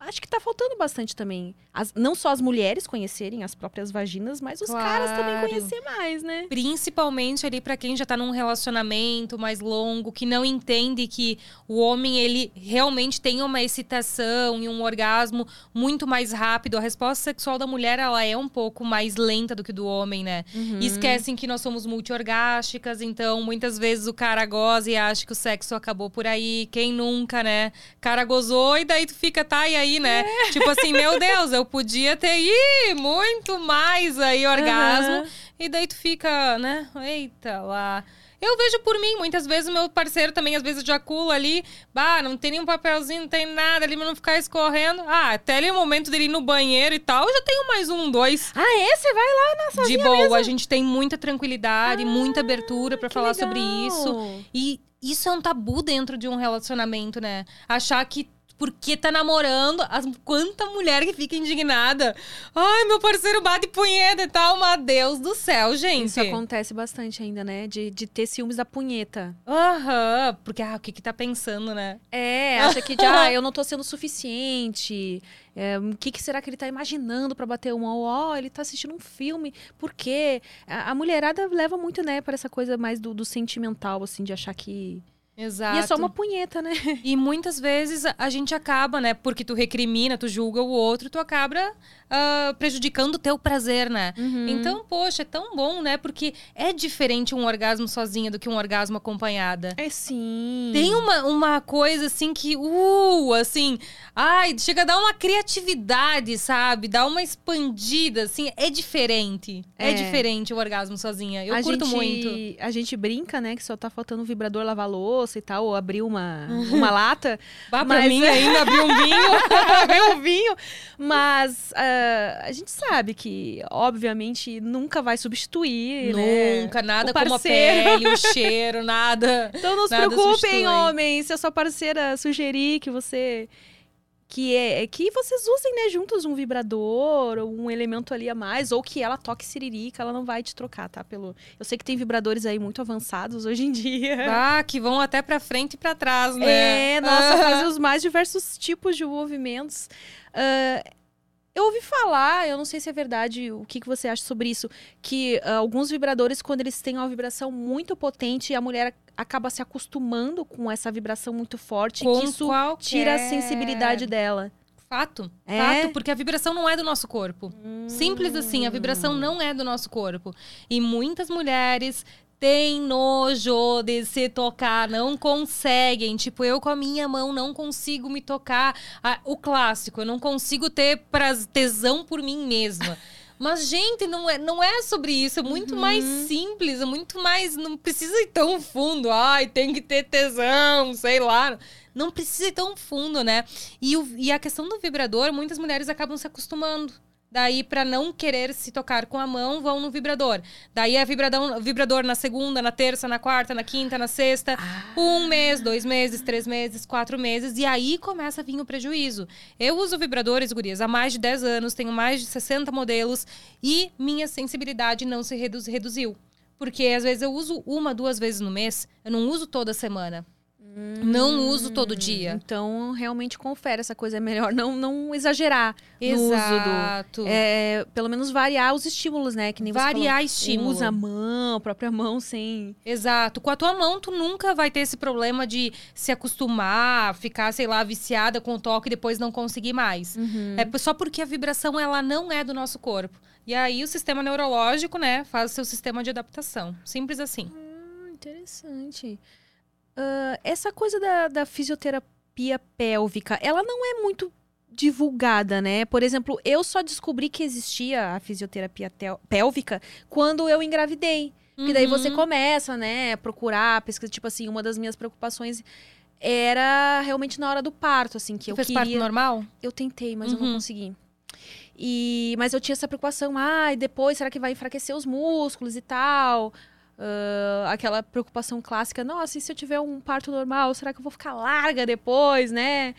Acho que tá faltando bastante também. As- não só as mulheres conhecerem as próprias vaginas, mas os caras também Claro. conhecer mais, né? Principalmente ali pra quem já tá num relacionamento mais longo, que não entende que o homem ele realmente tem uma excitação e um orgasmo muito mais rápido. A resposta sexual da mulher ela é um pouco mais lenta do que do homem, né? Uhum. E esquecem que nós somos multiorgásticas, então muitas vezes o cara goza e acha que o sexo acabou por aí. Quem nunca, né? cara gozou e daí tu fica, tá, e aí, né? Tipo assim, meu Deus, eu podia ter ih, muito mais aí orgasmo. Aham. E daí tu fica, né? Eita lá. Eu vejo por mim, muitas vezes o meu parceiro também, às vezes, jacula ali. Bah, não tem nenhum papelzinho, não tem nada ali, mas não ficar escorrendo. Ah, até ali o momento dele ir no banheiro e tal, eu já tenho mais um, dois. Ah? Você vai lá na De sozinha boa, mesmo? a gente tem muita tranquilidade, muita abertura Que falar legal. sobre isso. E isso é um tabu dentro de um relacionamento, né? Achar que porque tá namorando. As, quanta mulher que fica indignada. Ai, meu parceiro bate punheta e tal. Mas Deus do céu, gente. Isso acontece bastante ainda, né? De, de ter ciúmes da punheta. Aham, porque ah, o que que tá pensando, né? É, acha que já eu não tô sendo suficiente. É, o que, que será que ele tá imaginando pra bater uma? Ó, ele tá assistindo um filme. Por quê? A, a mulherada leva muito, né, pra essa coisa mais do, do sentimental, assim, de achar que. Exato. E é só uma punheta, né? E muitas vezes a- gente acaba, né? Porque tu recrimina, tu julga o outro, tu acaba ah, prejudicando o teu prazer, né? Uhum. Então, poxa, é tão bom, né? Porque é diferente um orgasmo sozinha do que um orgasmo acompanhada. É sim. Tem uma, uma coisa assim que, uh, assim, ai, chega a dar uma criatividade, sabe? Dá uma expandida, assim, é diferente. É, É. diferente o orgasmo sozinha. Eu a curto gente, muito. A gente brinca, né, que só tá faltando um vibrador lavar louça e tal, ou abrir uma, uma lata. Vá pra Mas- mim ainda abrir um vinho. abrir um vinho. Mas ah, a gente sabe que, obviamente, nunca vai substituir, né? Nunca, nada o como a pele, o cheiro, nada. Então não se Nada preocupem, substitui. homens. Se a sua parceira sugerir que você. Que, é, que vocês usem, né, juntos um vibrador ou um elemento ali a mais, ou que ela toque siririca, ela não vai te trocar, tá? Pelo... Eu sei que tem vibradores aí muito avançados hoje em dia. Ah, que vão até pra frente e pra trás, né? É, nossa, faz os mais diversos tipos de movimentos. Ah, eu ouvi falar, eu não sei se é verdade, o que, que você acha sobre isso, que ah, alguns vibradores, quando eles têm uma vibração muito potente, a mulher acaba se acostumando com essa vibração muito forte, Com que isso qualquer- tira a sensibilidade dela. Fato, É? fato, porque a vibração não é do nosso corpo. Simples assim, a vibração não é do nosso corpo. E muitas mulheres têm nojo de se tocar, não conseguem. Tipo, eu com a minha mão não consigo me tocar. Ah, o clássico, eu não consigo ter tesão por mim mesma. Mas, gente, não é, não é sobre isso. É muito mais simples, é muito mais. Não precisa ir tão fundo. Ai, tem que ter tesão, sei lá. Não precisa ir tão fundo, né? E, o- e a questão do vibrador, muitas mulheres acabam se acostumando. Daí, pra não querer se tocar com a mão, vão no vibrador. Daí é vibradão, vibrador na segunda, na terça, na quarta, na quinta, na sexta. Um mês, dois meses, três meses, quatro meses. E aí começa a vir o prejuízo. Eu uso vibradores, gurias, há mais de 10 anos. Tenho mais de 60 modelos. E minha sensibilidade não se redu- reduziu. Porque às vezes eu uso uma, duas vezes no mês. Eu não uso toda semana. Não uso todo dia. Então, realmente confere essa coisa. É melhor não, não exagerar no uso do. Exato. É, pelo menos variar os estímulos, né? Que nem você Variar falou. estímulo. Usa a mão, a própria mão, sem. Exato. Com a tua mão, tu nunca vai ter esse problema de se acostumar, ficar, sei lá, viciada com o toque e depois não conseguir mais. É só porque a vibração, ela não é do nosso corpo. E aí, o sistema neurológico, né, faz o seu sistema de adaptação. Simples assim. Hum, interessante. Ah, essa coisa da, da fisioterapia pélvica, ela não é muito divulgada, né? Por exemplo, eu só descobri que existia a fisioterapia pélvica quando eu engravidei. Porque daí você Uhum. começa, né, a procurar, pesquisa, tipo assim, uma das minhas preocupações era realmente na hora do parto, assim, que Tu eu fez queria... parto normal? Eu tentei, mas eu não Uhum. consegui. E, mas eu tinha essa preocupação, ah, e depois será que vai enfraquecer os músculos e tal? Ah, aquela preocupação clássica, nossa, e se eu tiver um parto normal, será que eu vou ficar larga depois, né?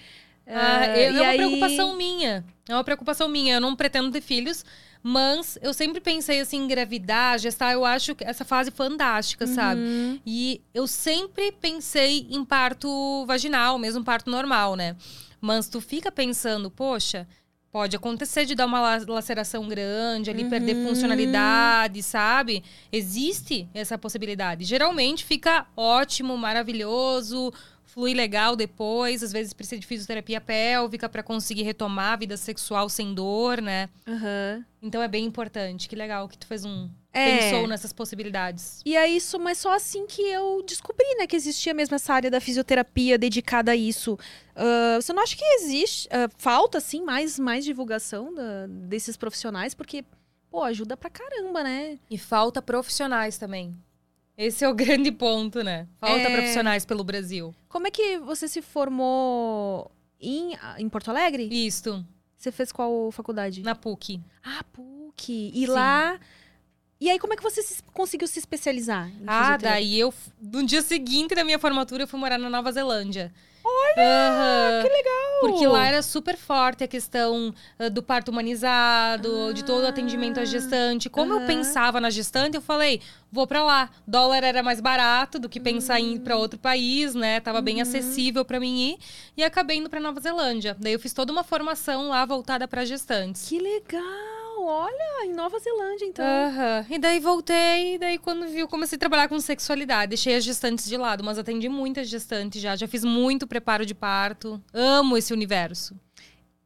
Ah, e é uma aí- preocupação minha. É uma preocupação minha. Eu não pretendo ter filhos, mas eu sempre pensei assim, engravidar, gestar, eu acho que essa fase fantástica, sabe? Uhum. E eu sempre pensei em parto vaginal, mesmo parto normal, né? Mas tu fica pensando, poxa, pode acontecer de dar uma la- laceração grande, ali perder Uhum. funcionalidade, sabe? Existe essa possibilidade. Geralmente fica ótimo, maravilhoso, flui legal depois, às vezes precisa de fisioterapia pélvica para conseguir retomar a vida sexual sem dor, né? Aham. Então é bem importante. Que legal que tu fez um É. pensou nessas possibilidades. E aí, isso, mas só assim que eu descobri, né, que existia mesmo essa área da fisioterapia dedicada a isso. Ah, você não acha que existe, ah, falta, assim, mais, mais divulgação da- desses profissionais? Porque, pô, ajuda pra caramba, né? E falta profissionais também. Esse é o grande ponto, né? Falta É. profissionais pelo Brasil. Como é que você se formou em, em Porto Alegre? Isto, Você fez qual faculdade? na PUC. Ah, PUC. E Sim. lá... E aí, como é que você se- conseguiu se especializar Ah, daí eu, no dia seguinte da minha formatura, eu fui morar na Nova Zelândia. Olha! Que legal! Porque lá era super forte a questão uh, do parto humanizado, de todo o atendimento à gestante. Como eu aham. pensava na gestante, eu falei, vou pra lá. Dólar era mais barato do que pensar em ir pra outro país, né? Tava bem acessível pra mim ir. E acabei indo pra Nova Zelândia. Daí eu fiz toda uma formação lá voltada pra gestantes. Que legal! Olha, em Nova Zelândia, então. Aham. E daí voltei, e daí quando vi, eu comecei a trabalhar com sexualidade. Deixei as gestantes de lado, mas atendi muitas gestantes já. Já fiz muito preparo de parto. Amo esse universo.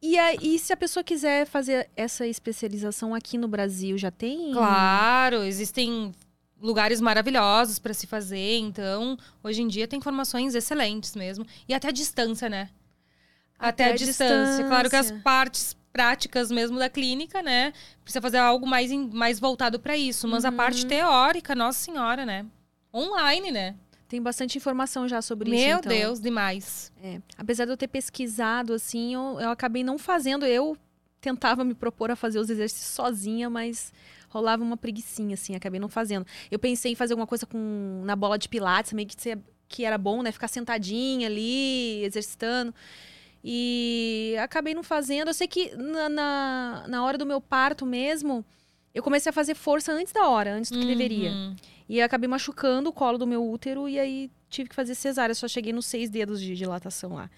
E aí, se a pessoa quiser fazer essa especialização aqui no Brasil, já tem? Claro, existem lugares maravilhosos para se fazer. Então, hoje em dia tem formações excelentes mesmo. E até a distância, né? Até, Até a a distância. Claro que as distância. partes práticas mesmo da clínica, né? Precisa fazer algo mais, em- mais voltado para isso. Mas a Uhum. parte teórica, nossa senhora, né? Online, né? Tem bastante informação já sobre isso. Meu então. Deus, demais. É. Apesar de eu ter pesquisado, assim, eu, eu acabei não fazendo. Eu tentava me propor a fazer os exercícios sozinha, mas rolava uma preguiçinha, assim, acabei não fazendo. Eu pensei em fazer alguma coisa com na bola de pilates, meio que, que era bom, né? Ficar sentadinha ali, exercitando. E acabei não fazendo. Eu sei que na, na, na hora do meu parto mesmo, eu comecei a fazer força antes da hora, antes do que deveria. Uhum. E eu acabei machucando o colo do meu útero e aí tive que fazer cesárea. Só cheguei nos seis dedos de dilatação lá.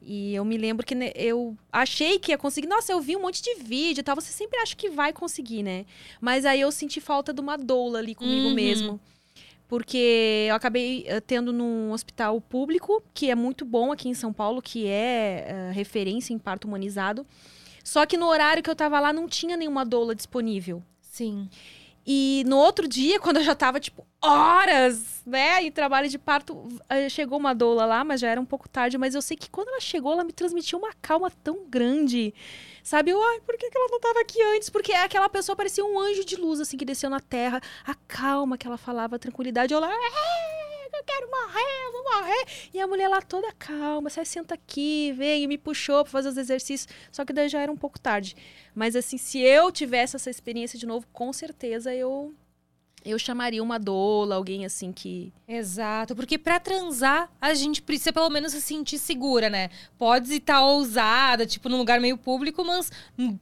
E eu me lembro que né, eu achei que ia conseguir. Nossa, eu vi um monte de vídeo e tal. Você sempre acha que vai conseguir, né? Mas aí eu senti falta de uma doula ali comigo Uhum. mesmo. Porque eu acabei eh, tendo num hospital público, que é muito bom aqui em São Paulo, que é eh, referência em parto humanizado. Só que no horário que eu tava lá não tinha nenhuma doula disponível. Sim. E no outro dia, quando eu já tava, tipo, horas, né, em trabalho de parto, eh, chegou uma doula lá, mas já era um pouco tarde. Mas eu sei que quando ela chegou, ela me transmitiu uma calma tão grande. Sabe? Eu, ai, por que, que ela não tava aqui antes? Porque aquela pessoa parecia um anjo de luz, assim, que desceu na terra. A calma que ela falava, a tranquilidade. Eu lá, "É, eu quero morrer, eu vou morrer. E a mulher lá toda calma, sai, senta aqui, vem, e me puxou pra fazer os exercícios. Só que daí já era um pouco tarde. Mas assim, se eu tivesse essa experiência de novo, com certeza eu eu chamaria uma doula, alguém assim que Exato, porque pra transar a gente precisa pelo menos se sentir segura, né? Pode estar ousada, tipo num lugar meio público, mas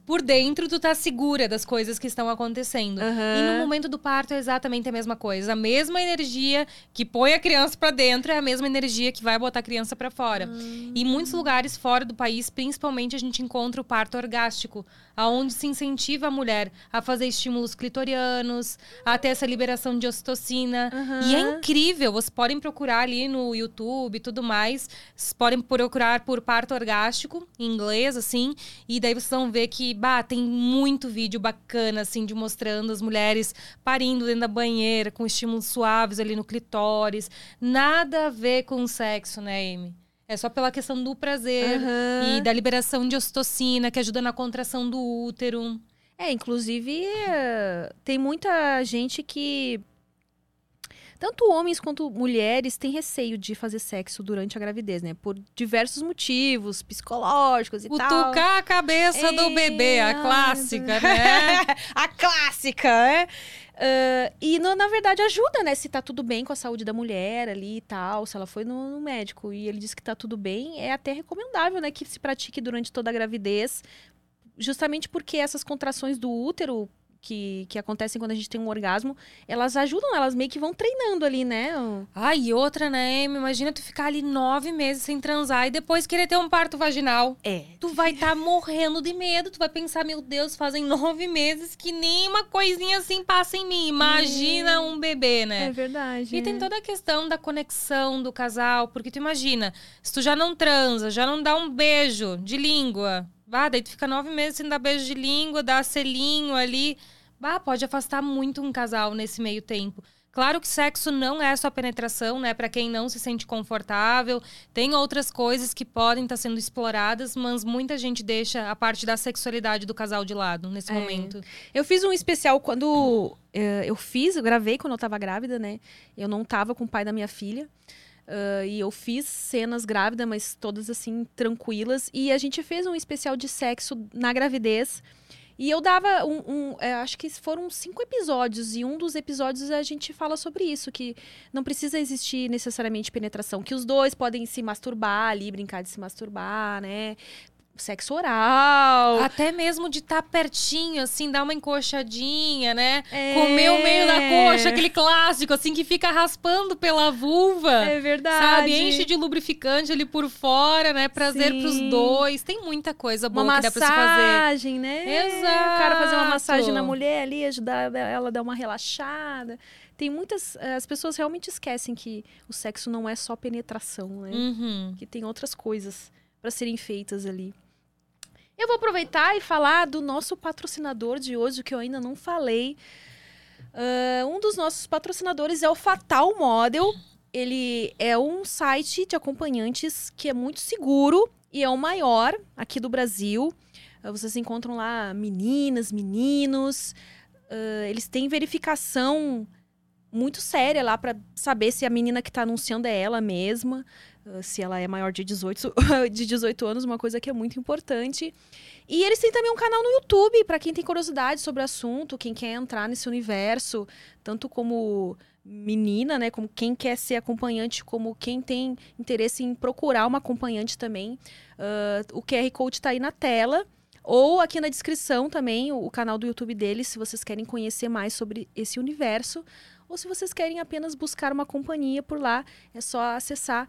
por dentro tu tá segura das coisas que estão acontecendo. E no momento do parto é exatamente a mesma coisa, a mesma energia que põe a criança pra dentro é a mesma energia que vai botar a criança pra fora. E em muitos lugares fora do país, principalmente a gente encontra o parto orgástico, aonde se incentiva a mulher a fazer estímulos clitorianos, a ter essa liberação de ocitocina. E é incrível, vocês podem procurar ali no YouTube e tudo mais. Vocês podem procurar por parto orgástico, em inglês, assim. E daí vocês vão ver que, bah, tem muito vídeo bacana, assim, de mostrando as mulheres parindo dentro da banheira, com estímulos suaves ali no clitóris. Nada a ver com sexo, né, Amy? É só pela questão do prazer Aham. e da liberação de ocitocina, que ajuda na contração do útero. É, inclusive, tem muita gente que. Tanto homens quanto mulheres têm receio de fazer sexo durante a gravidez, né? Por diversos motivos, psicológicos e tal. Cutucar a cabeça do Ei, bebê, a ai, clássica, né? a clássica, né? Ah, e no- na verdade ajuda, né? Se tá tudo bem com a saúde da mulher ali e tal, se ela foi no, no médico e ele disse que tá tudo bem, é até recomendável, né? Que se pratique durante toda a gravidez, justamente porque essas contrações do útero que, que acontecem quando a gente tem um orgasmo, elas ajudam, elas meio que vão treinando ali, né? Ai, e outra, né, Amy? Imagina tu ficar ali nove meses sem transar e depois querer ter um parto vaginal. É. Tu vai estar morrendo de medo. Tu vai pensar, meu Deus, fazem nove meses que nem uma coisinha assim passa em mim. Imagina um bebê, né? É verdade. E tem toda a questão da conexão do casal, porque tu imagina, se tu já não transa, já não dá um beijo de língua, bah, daí tu fica nove meses sem dar beijo de língua, dá selinho ali, bah, pode afastar muito um casal nesse meio tempo. Claro que sexo não é só penetração, né? Pra quem não se sente confortável, tem outras coisas que podem estar sendo exploradas, mas muita gente deixa a parte da sexualidade do casal de lado nesse É. momento. Eu fiz um especial quando eh, eu fiz, eu gravei quando eu tava grávida, né? Eu não tava com o pai da minha filha. Ah, e eu fiz cenas grávida, mas todas assim, tranquilas. E a gente fez um especial de sexo na gravidez. E eu dava um. um é, acho que foram cinco episódios, e um dos episódios a gente fala sobre isso, que não precisa existir necessariamente penetração, que os dois podem se masturbar ali, brincar de se masturbar, né? Sexo oral. Até mesmo de estar tá pertinho, assim, dar uma encoxadinha, né? É. Comer o meio da coxa, aquele clássico, assim, que fica raspando pela vulva. É verdade. Sabe? Enche de lubrificante ali por fora, né? Prazer Sim. pros dois. Tem muita coisa boa uma que dá pra se fazer. massagem, né? Exato. O cara fazer uma massagem na mulher ali, ajudar ela a dar uma relaxada. Tem muitas. eh, As pessoas realmente esquecem que o sexo não é só penetração, né? Uhum. Que tem outras coisas para serem feitas ali. Eu vou aproveitar e falar do nosso patrocinador de hoje, que eu ainda não falei. Ah, um dos nossos patrocinadores é o Fatal Model. Ele é um site de acompanhantes que é muito seguro e é o maior aqui do Brasil. Ah, Vocês encontram lá meninas, meninos. Ah, eles têm verificação muito séria lá para saber se a menina que está anunciando é ela mesma, se ela é maior de 18, de 18 anos, uma coisa que é muito importante. E eles têm também um canal no YouTube para quem tem curiosidade sobre o assunto, quem quer entrar nesse universo, tanto como menina, né, como quem quer ser acompanhante, como quem tem interesse em procurar uma acompanhante também. Ah, o QR Code está aí na tela. Ou aqui na descrição também, o, o canal do YouTube deles, se vocês querem conhecer mais sobre esse universo. Ou se vocês querem apenas buscar uma companhia por lá, é só acessar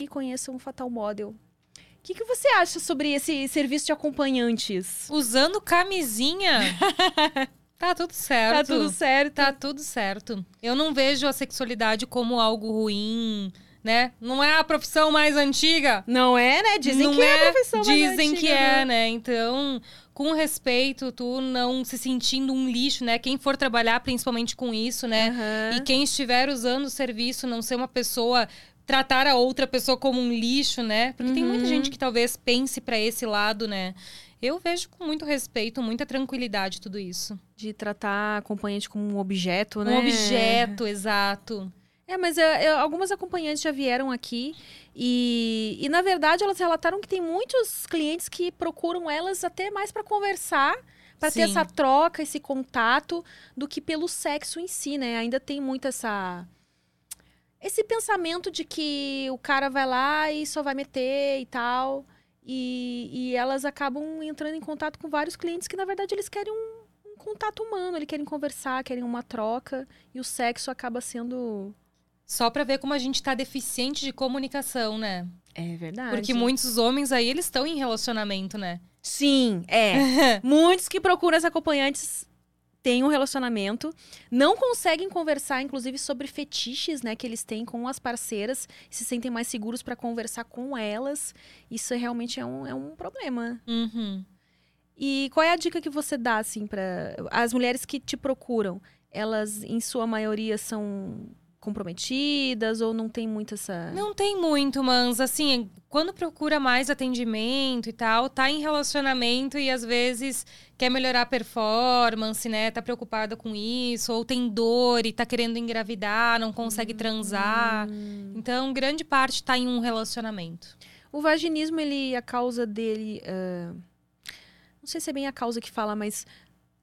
E conheçam o Fatal Model. O que, que você acha sobre esse serviço de acompanhantes? Usando camisinha, tá tudo certo. Tá tudo certo? Tá tudo certo. Eu não vejo a sexualidade como algo ruim, né? Não é a profissão mais antiga. Não é, né? Dizem não que é, é, a profissão mais Dizem antiga, que é, né? Então, com respeito, tu não se sentindo um lixo, né? Quem for trabalhar principalmente com isso, né? Aham. E quem estiver usando o serviço, não ser uma pessoa tratar a outra pessoa como um lixo, né? Porque tem muita Uhum. gente que talvez pense pra esse lado, né? Eu vejo com muito respeito, muita tranquilidade tudo isso. De tratar acompanhante como um objeto, né? Um objeto, exato. É, mas é, é, algumas acompanhantes já vieram aqui e, e, na verdade, elas relataram que tem muitos clientes que procuram elas até mais para conversar, para ter essa troca, esse contato, do que pelo sexo em si, né? Ainda tem muito essa. Esse pensamento de que o cara vai lá e só vai meter e tal. E, e elas acabam entrando em contato com vários clientes que, na verdade, eles querem um, um contato humano, eles querem conversar, querem uma troca. E o sexo acaba sendo Só pra ver como a gente tá deficiente de comunicação, né? É verdade. Porque muitos homens aí, eles estão em relacionamento, né? Sim, é. Muitos que procuram as acompanhantes têm um relacionamento, não conseguem conversar, inclusive, sobre fetiches, né, que eles têm com as parceiras, se sentem mais seguros para conversar com elas. Isso realmente é um, é um problema. Uhum. E qual é a dica que você dá, assim, para as mulheres que te procuram? Elas, em sua maioria, são comprometidas ou não tem muito essa. Não tem muito, mas assim, quando procura mais atendimento e tal, tá em relacionamento e às vezes quer melhorar a performance, né? Tá preocupada com isso, ou tem dor e tá querendo engravidar, não consegue transar. Então, grande parte tá em um relacionamento. O vaginismo, ele, a causa dele. ah, não sei se é bem a causa que fala, mas.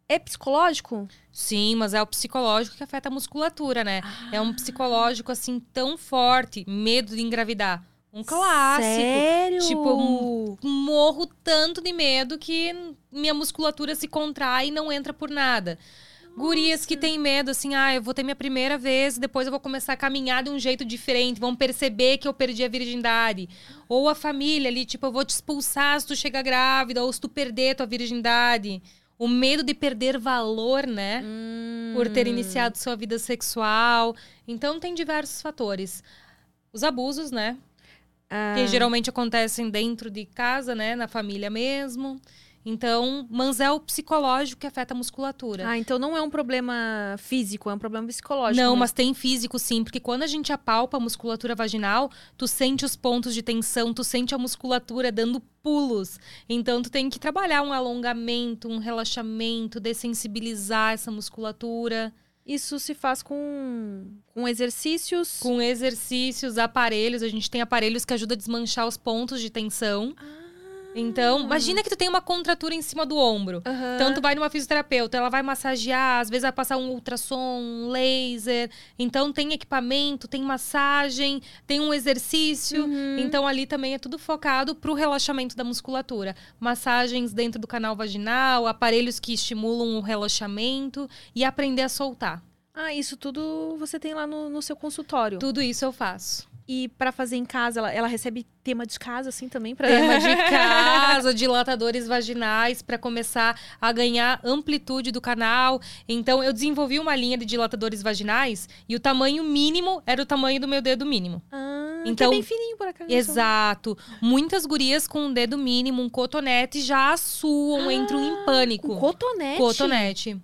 É psicológico? Sim, mas é o psicológico que afeta a musculatura, né? É um psicológico assim tão forte, medo de engravidar. Um clássico. Sério? Tipo, morro tanto de medo que minha musculatura se contrai e não entra por nada. Gurias que têm medo, assim, ah, eu vou ter minha primeira vez, depois eu vou começar a caminhar de um jeito diferente, vão perceber que eu perdi a virgindade. Ou a família ali, tipo, eu vou te expulsar se tu chegar grávida, ou se tu perder tua virgindade. O medo de perder valor, né? Por ter iniciado sua vida sexual. Então, tem diversos fatores. Os abusos, né? Ah, que geralmente acontecem dentro de casa, né, na família mesmo. Então, mas é o psicológico que afeta a musculatura. Ah, então não é um problema físico, é um problema psicológico. Não, mesmo. mas tem físico sim, porque quando a gente apalpa a musculatura vaginal, tu sente os pontos de tensão, tu sente a musculatura dando pulos. Então tu tem que trabalhar um alongamento, um relaxamento, dessensibilizar essa musculatura. Isso se faz com, com exercícios. Com exercícios, aparelhos, a gente tem aparelhos que ajudam a desmanchar os pontos de tensão. Então, imagina que tu tem uma contratura em cima do ombro. Aham. Então, tu vai numa fisioterapeuta, ela vai massagear, às vezes vai passar um ultrassom, um laser. Então, tem equipamento, tem massagem, tem um exercício. Então, ali também é tudo focado pro relaxamento da musculatura. Massagens dentro do canal vaginal, aparelhos que estimulam o relaxamento e aprender a soltar. Ah, isso tudo você tem lá no, no seu consultório. Tudo isso eu faço. E pra fazer em casa, ela, ela recebe tema de casa, assim, também? Pra... Tema de casa, dilatadores vaginais, para começar a ganhar amplitude do canal. Então, eu desenvolvi uma linha de dilatadores vaginais e o tamanho mínimo era o tamanho do meu dedo mínimo. Ah, Então- que é bem fininho por acaso. Exato. Muitas gurias com um dedo mínimo, um cotonete, já suam, entram em pânico. Com cotonete? Cotonete.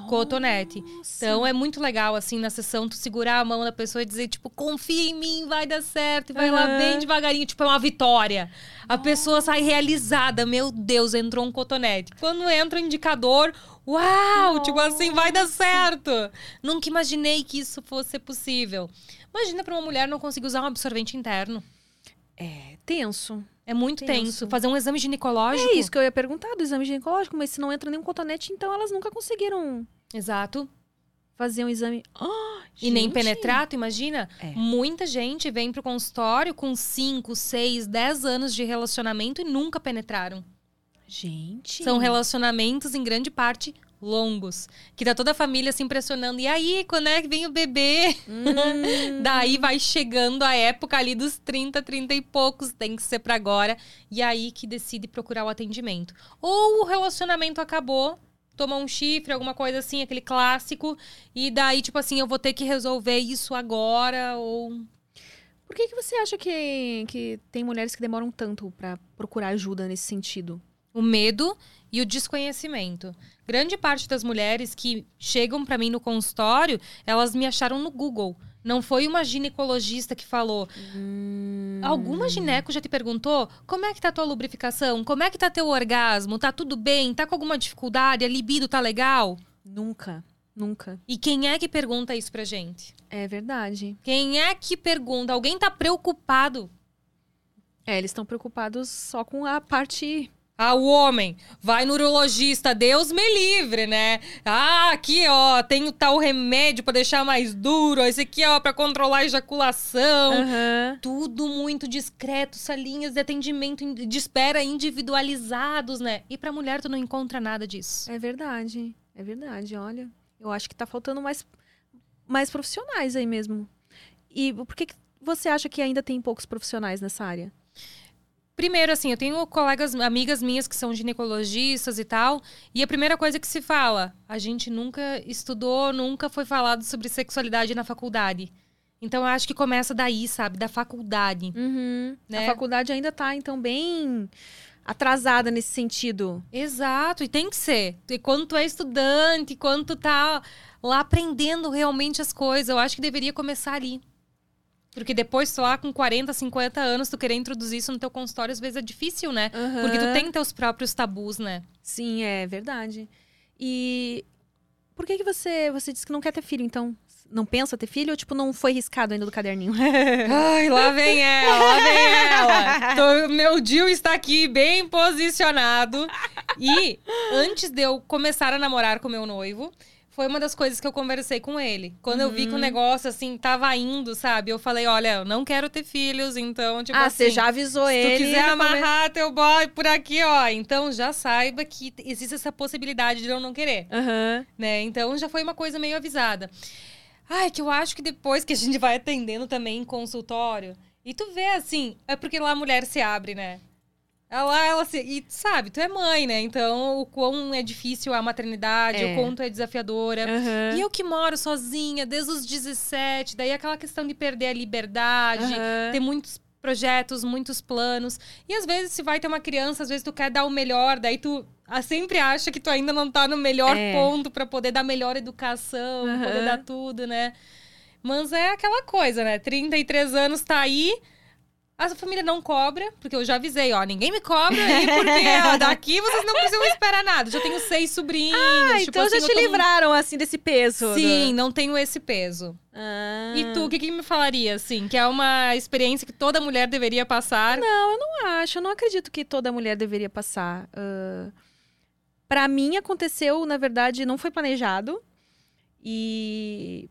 Nossa. Cotonete. Então é muito legal, assim, na sessão, tu segurar a mão da pessoa e dizer, tipo, confia em mim, vai dar certo. E vai lá Aham. bem devagarinho, tipo, é uma vitória. A pessoa sai realizada. Meu Deus, entrou um cotonete. Quando entra o indicador, uau! Tipo assim, vai dar certo. Nunca imaginei que isso fosse possível. Imagina pra uma mulher não conseguir usar um absorvente interno. É tenso. É muito tenso. Tenso. Fazer um exame ginecológico. É isso que eu ia perguntar do exame ginecológico, mas se não entra nenhum cotonete, então elas nunca conseguiram Exato. fazer um exame. Ah, E nem tu imagina? É. Muita gente vem pro consultório com 5, 6, 10 anos de relacionamento e nunca penetraram. Gente. São relacionamentos, em grande parte, longos. Que tá toda a família se impressionando. E aí, quando é que vem o bebê? Hum. Daí vai chegando a época ali dos 30, 30 e poucos. Tem que ser pra agora. E aí que decide procurar o atendimento. Ou o relacionamento acabou. Toma um chifre, alguma coisa assim, aquele clássico. E daí, tipo assim, eu vou ter que resolver isso agora. Ou Por que, que você acha que, que tem mulheres que demoram tanto pra procurar ajuda nesse sentido? o medo e o desconhecimento. Grande parte das mulheres que chegam pra mim no consultório, elas me acharam no Google. Não foi uma ginecologista que falou. Alguma gineco já te perguntou como é que tá tua lubrificação? Como é que tá teu orgasmo? Tá tudo bem? Tá com alguma dificuldade? A libido tá legal? Nunca. Nunca. E quem é que pergunta isso pra gente? É verdade. Quem é que pergunta? Alguém tá preocupado? É, eles estão preocupados só com a parte. Ah, o homem vai no urologista, Deus me livre, né? Ah, aqui, ó, tem o tal remédio pra deixar mais duro, esse aqui, ó, pra controlar a ejaculação. Aham. Tudo muito discreto, salinhas de atendimento de espera individualizados, né? E pra mulher tu não encontra nada disso. É verdade. É verdade, olha. Eu acho que tá faltando mais, mais profissionais aí mesmo. E por que, que você acha que ainda tem poucos profissionais nessa área? Primeiro, assim, eu tenho colegas, amigas minhas que são ginecologistas e tal, e a primeira coisa que se fala, a gente nunca estudou, nunca foi falado sobre sexualidade na faculdade. Então eu acho que começa daí, sabe? Da faculdade. Uhum. Né? A faculdade ainda tá, então, bem atrasada nesse sentido. Exato, e tem que ser. E quando tu é estudante, quando tu tá lá aprendendo realmente as coisas, eu acho que deveria começar ali. Porque depois, tu lá com 40, 50 anos, tu querer introduzir isso no teu consultório, às vezes é difícil, né? Porque tu tem teus próprios tabus, né? Sim, é verdade. E por que que você, você disse que não quer ter filho, então? Não pensa ter filho ou, tipo, não foi riscado ainda do caderninho? Ai, lá vem ela, lá vem ela. Tô- meu Dil está aqui bem posicionado. E antes de eu começar a namorar com meu noivo, foi uma das coisas que eu conversei com ele. Quando eu vi que o negócio, assim, tava indo, sabe? Eu falei, olha, eu não quero ter filhos, então, tipo ah, assim... você já avisou Se ele. tu quiser amarrar teu boy por aqui, ó. Então já saiba que existe essa possibilidade de eu não querer Aham. né? Então já foi uma coisa meio avisada. Ai, que eu acho que depois que a gente vai atendendo também em consultório, e tu vê assim, é porque lá a mulher se abre, né? Ela, ela se. E sabe, tu é mãe, né? Então, o quão é difícil a maternidade, É. o quanto é desafiadora. Aham. E eu que moro sozinha desde os 17, daí aquela questão de perder a liberdade, Aham. ter muitos projetos, muitos planos. E às vezes, se vai ter uma criança, às vezes tu quer dar o melhor, daí tu a- sempre acha que tu ainda não tá no melhor É. ponto pra poder dar melhor educação, pra poder dar tudo, né? Mas é aquela coisa, né? 33 anos tá aí. A família não cobra, porque eu já avisei, ó, ninguém me cobra aí, porque ó, daqui vocês não precisam esperar nada. Já tenho seis sobrinhos. Ah, tipo então assim, já te livraram, assim, desse peso. Sim, não tenho esse peso. Ah. E tu, o que, que me falaria, assim? Que é uma experiência que toda mulher deveria passar? Não, eu não acho. Eu não acredito que toda mulher deveria passar. Ah, Pra mim, aconteceu, na verdade, não foi planejado. E.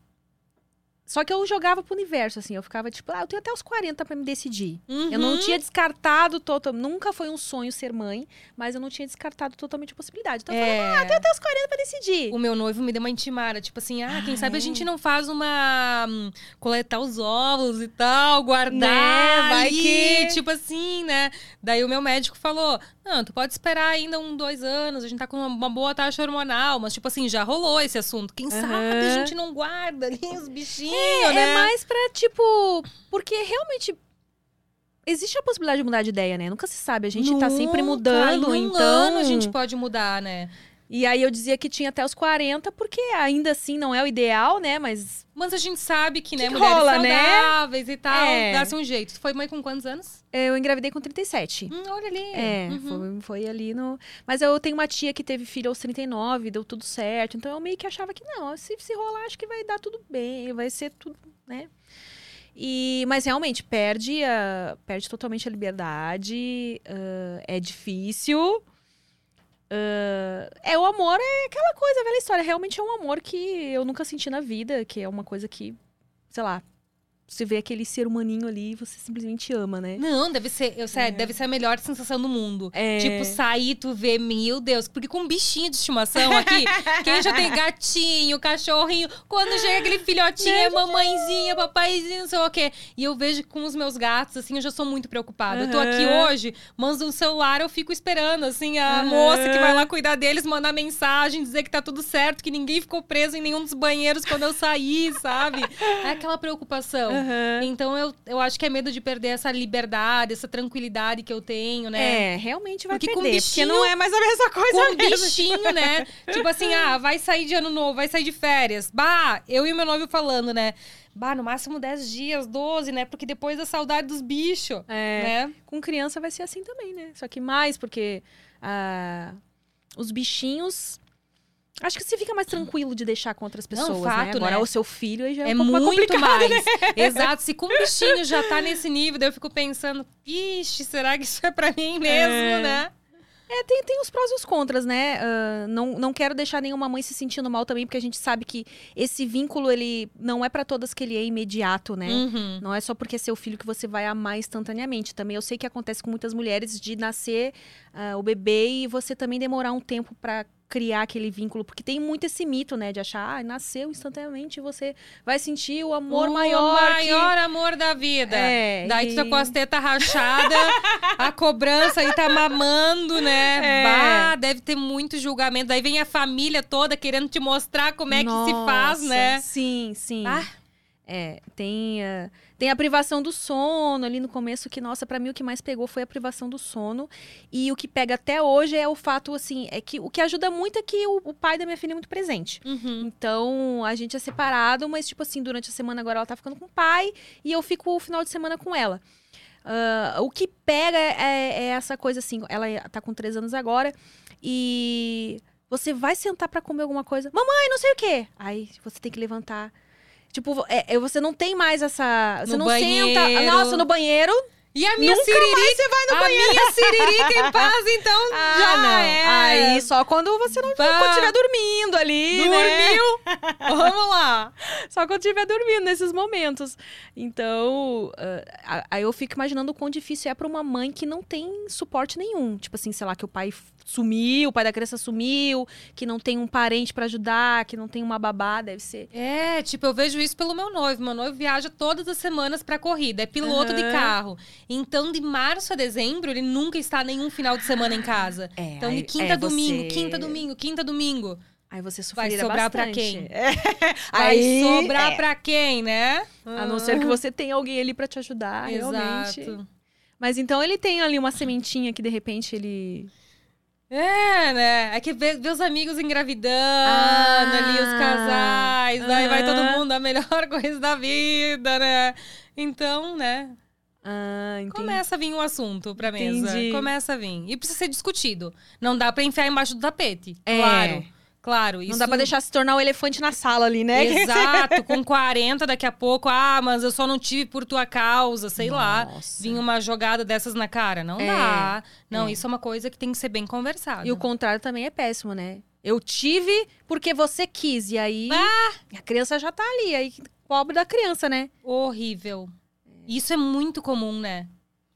Só que eu jogava pro universo, assim. Eu ficava tipo, ah, eu tenho até os 40 pra me decidir. Eu não Uhum. tinha descartado totalmente. Nunca foi um sonho ser mãe, mas eu não tinha descartado totalmente a possibilidade. Então eu falei, É. ah, tenho até os 40 pra decidir. O meu noivo me deu uma intimada, tipo assim, ah, quem Ah, sabe a é? gente não faz uma. hum, coletar os ovos e tal, guardar. Né, vai que- Tipo assim, né? Daí o meu médico falou: não, tu pode esperar ainda um, dois anos, a gente tá com uma, uma boa taxa hormonal, mas, tipo assim, já rolou esse assunto. Quem sabe a gente não guarda ali os bichinhos, É, né? é mais pra, tipo. Porque realmente. Existe a possibilidade de mudar de ideia, né? Nunca se sabe. A gente tá sempre Nunca, mudando, em um então. ano a gente pode mudar, né? E aí eu dizia que tinha até os 40, porque ainda assim não é o ideal, né? Mas Mas a gente sabe que, né, Que mulheres rola, né? saudáveis e tal, É. dá-se um jeito. Tu foi mãe com quantos anos? eu engravidei com 37. Hum, olha ali. É, Uhum. foi, foi ali no. Mas eu tenho uma tia que teve filho aos 39, deu tudo certo. Então eu meio que achava que não, se, se rolar, acho que vai dar tudo bem, vai ser tudo, né? E, mas realmente, perde, a, perde totalmente a liberdade, ah, é difícil. Ah, é o amor, é aquela coisa, velha história. Realmente é um amor que eu nunca senti na vida, que é uma coisa que, sei lá, você vê aquele ser humaninho ali e você simplesmente ama, né? Não, deve ser, eu sério, deve ser a melhor sensação do mundo. É. Tipo, sair, tu ver, meu Deus, porque com um bichinho de estimação aqui, quem já tem gatinho, cachorrinho, quando chega aquele filhotinho, é mamãezinha, papaizinho, não sei o quê. E eu vejo com os meus gatos, assim, eu já sou muito preocupada. Eu tô aqui hoje, mando um celular, eu fico esperando, assim, a Aham. moça que vai lá cuidar deles, mandar mensagem, dizer que tá tudo certo, que ninguém ficou preso em nenhum dos banheiros quando eu saí, sabe? É aquela preocupação. Aham. Então eu, eu acho que é medo de perder essa liberdade, essa tranquilidade que eu tenho, né? É, realmente vai Porque com perder, bichinho- porque não é mais a mesma coisa Com um mesmo. bichinho, né? tipo assim, ah, vai sair de ano novo, vai sair de férias. Bah, eu e meu noivo falando, né? Bah, no máximo 10 dias, 12, né? Porque depois da saudade dos bichos, É, né? com criança vai ser assim também, né? Só que mais, porque ah, os bichinhos... Acho que você fica mais tranquilo de deixar com outras Não, pessoas, fato, né? Agora né? o seu filho aí já é, É um pouco mais muito complicado, né? mais. Exato. Se com o bichinho já tá nesse nível, daí eu fico pensando, ixi, será que isso é pra mim mesmo, É. né? É, tem, tem os prós e os contras, né? Ah, não, não quero deixar nenhuma mãe se sentindo mal também, porque a gente sabe que esse vínculo, ele não é pra todas que ele é imediato, né? Uhum. Não é só porque é seu filho que você vai amar instantaneamente. Também eu sei que acontece com muitas mulheres de nascer ah, o bebê e você também demorar um tempo pra criar aquele vínculo, porque tem muito esse mito, né, de achar, ah, nasceu instantaneamente, você vai sentir o amor o maior. que- maior amor da vida. É, Daí tu tá e- com as tetas rachadas, a cobrança aí tá mamando, né? É. Bah, deve ter muito julgamento. Daí vem a família toda querendo te mostrar como é que se faz, Nossa, né? Sim, sim. Ah. É, tem, ah, tem a privação do sono ali no começo, que, nossa, pra mim o que mais pegou foi a privação do sono. E o que pega até hoje é o fato, assim, é que o que ajuda muito é que o, o pai da minha filha é muito presente. Uhum. Então, a gente é separado, mas, tipo assim, durante a semana agora ela tá ficando com o pai e eu fico o final de semana com ela. Ah, o que pega é, é essa coisa assim, ela tá com três anos agora e você vai sentar pra comer alguma coisa, mamãe, não sei o quê. Aí você tem que levantar. Tipo, é, é, você não tem mais essa. Você No não banheiro. senta. Nossa, no banheiro. E a minha Nunca siririca, você vai no a banheiro. minha siririca em paz, então Ah, já não. era. Aí só quando você não Bah. quando estiver dormindo ali. né? Dormiu? Vamos lá. Só quando estiver dormindo nesses momentos. Então, ah, aí eu fico imaginando o quão difícil é pra uma mãe que não tem suporte nenhum. Tipo assim, sei lá, que o pai sumiu, o pai da criança sumiu, que não tem um parente pra ajudar, que não tem uma babá, deve ser. É, tipo, eu vejo isso pelo meu noivo. Meu noivo viaja todas as semanas pra corrida, é piloto de Aham. carro. Então, de março a dezembro, ele nunca está nenhum final de semana em casa. É, Então, de aí- quinta a é, domingo, você- quinta domingo, quinta domingo. Aí você Vai sofreria sobrar pra bastante. quem? É. Vai Aí, sobrar é. pra quem, né? A não ser que você tenha alguém ali pra te ajudar, realmente. Exato. Mas então ele tem ali uma sementinha que de repente ele É, né? É que ver, ver os amigos engravidando Ah. ali, os casais, daí vai todo mundo a melhor coisa da vida, né? Então, né? Ah, entendi. Começa a vir um assunto pra mesa. Entendi. Começa a vir. E precisa ser discutido. Não dá pra enfiar embaixo do tapete. É. Claro. Claro. Isso... Não dá pra deixar se tornar o elefante na sala ali, né? Exato, com 40 daqui a pouco, ah, mas eu só não tive por tua causa, sei lá. Nossa. Vinha uma jogada dessas na cara. Não É, dá. Não, é. isso é uma coisa que tem que ser bem conversada. E o contrário também é péssimo, né? Eu tive porque você quis. E aí Ah! a criança já tá ali. Aí pobre da criança, né? Horrível. Isso é muito comum, né?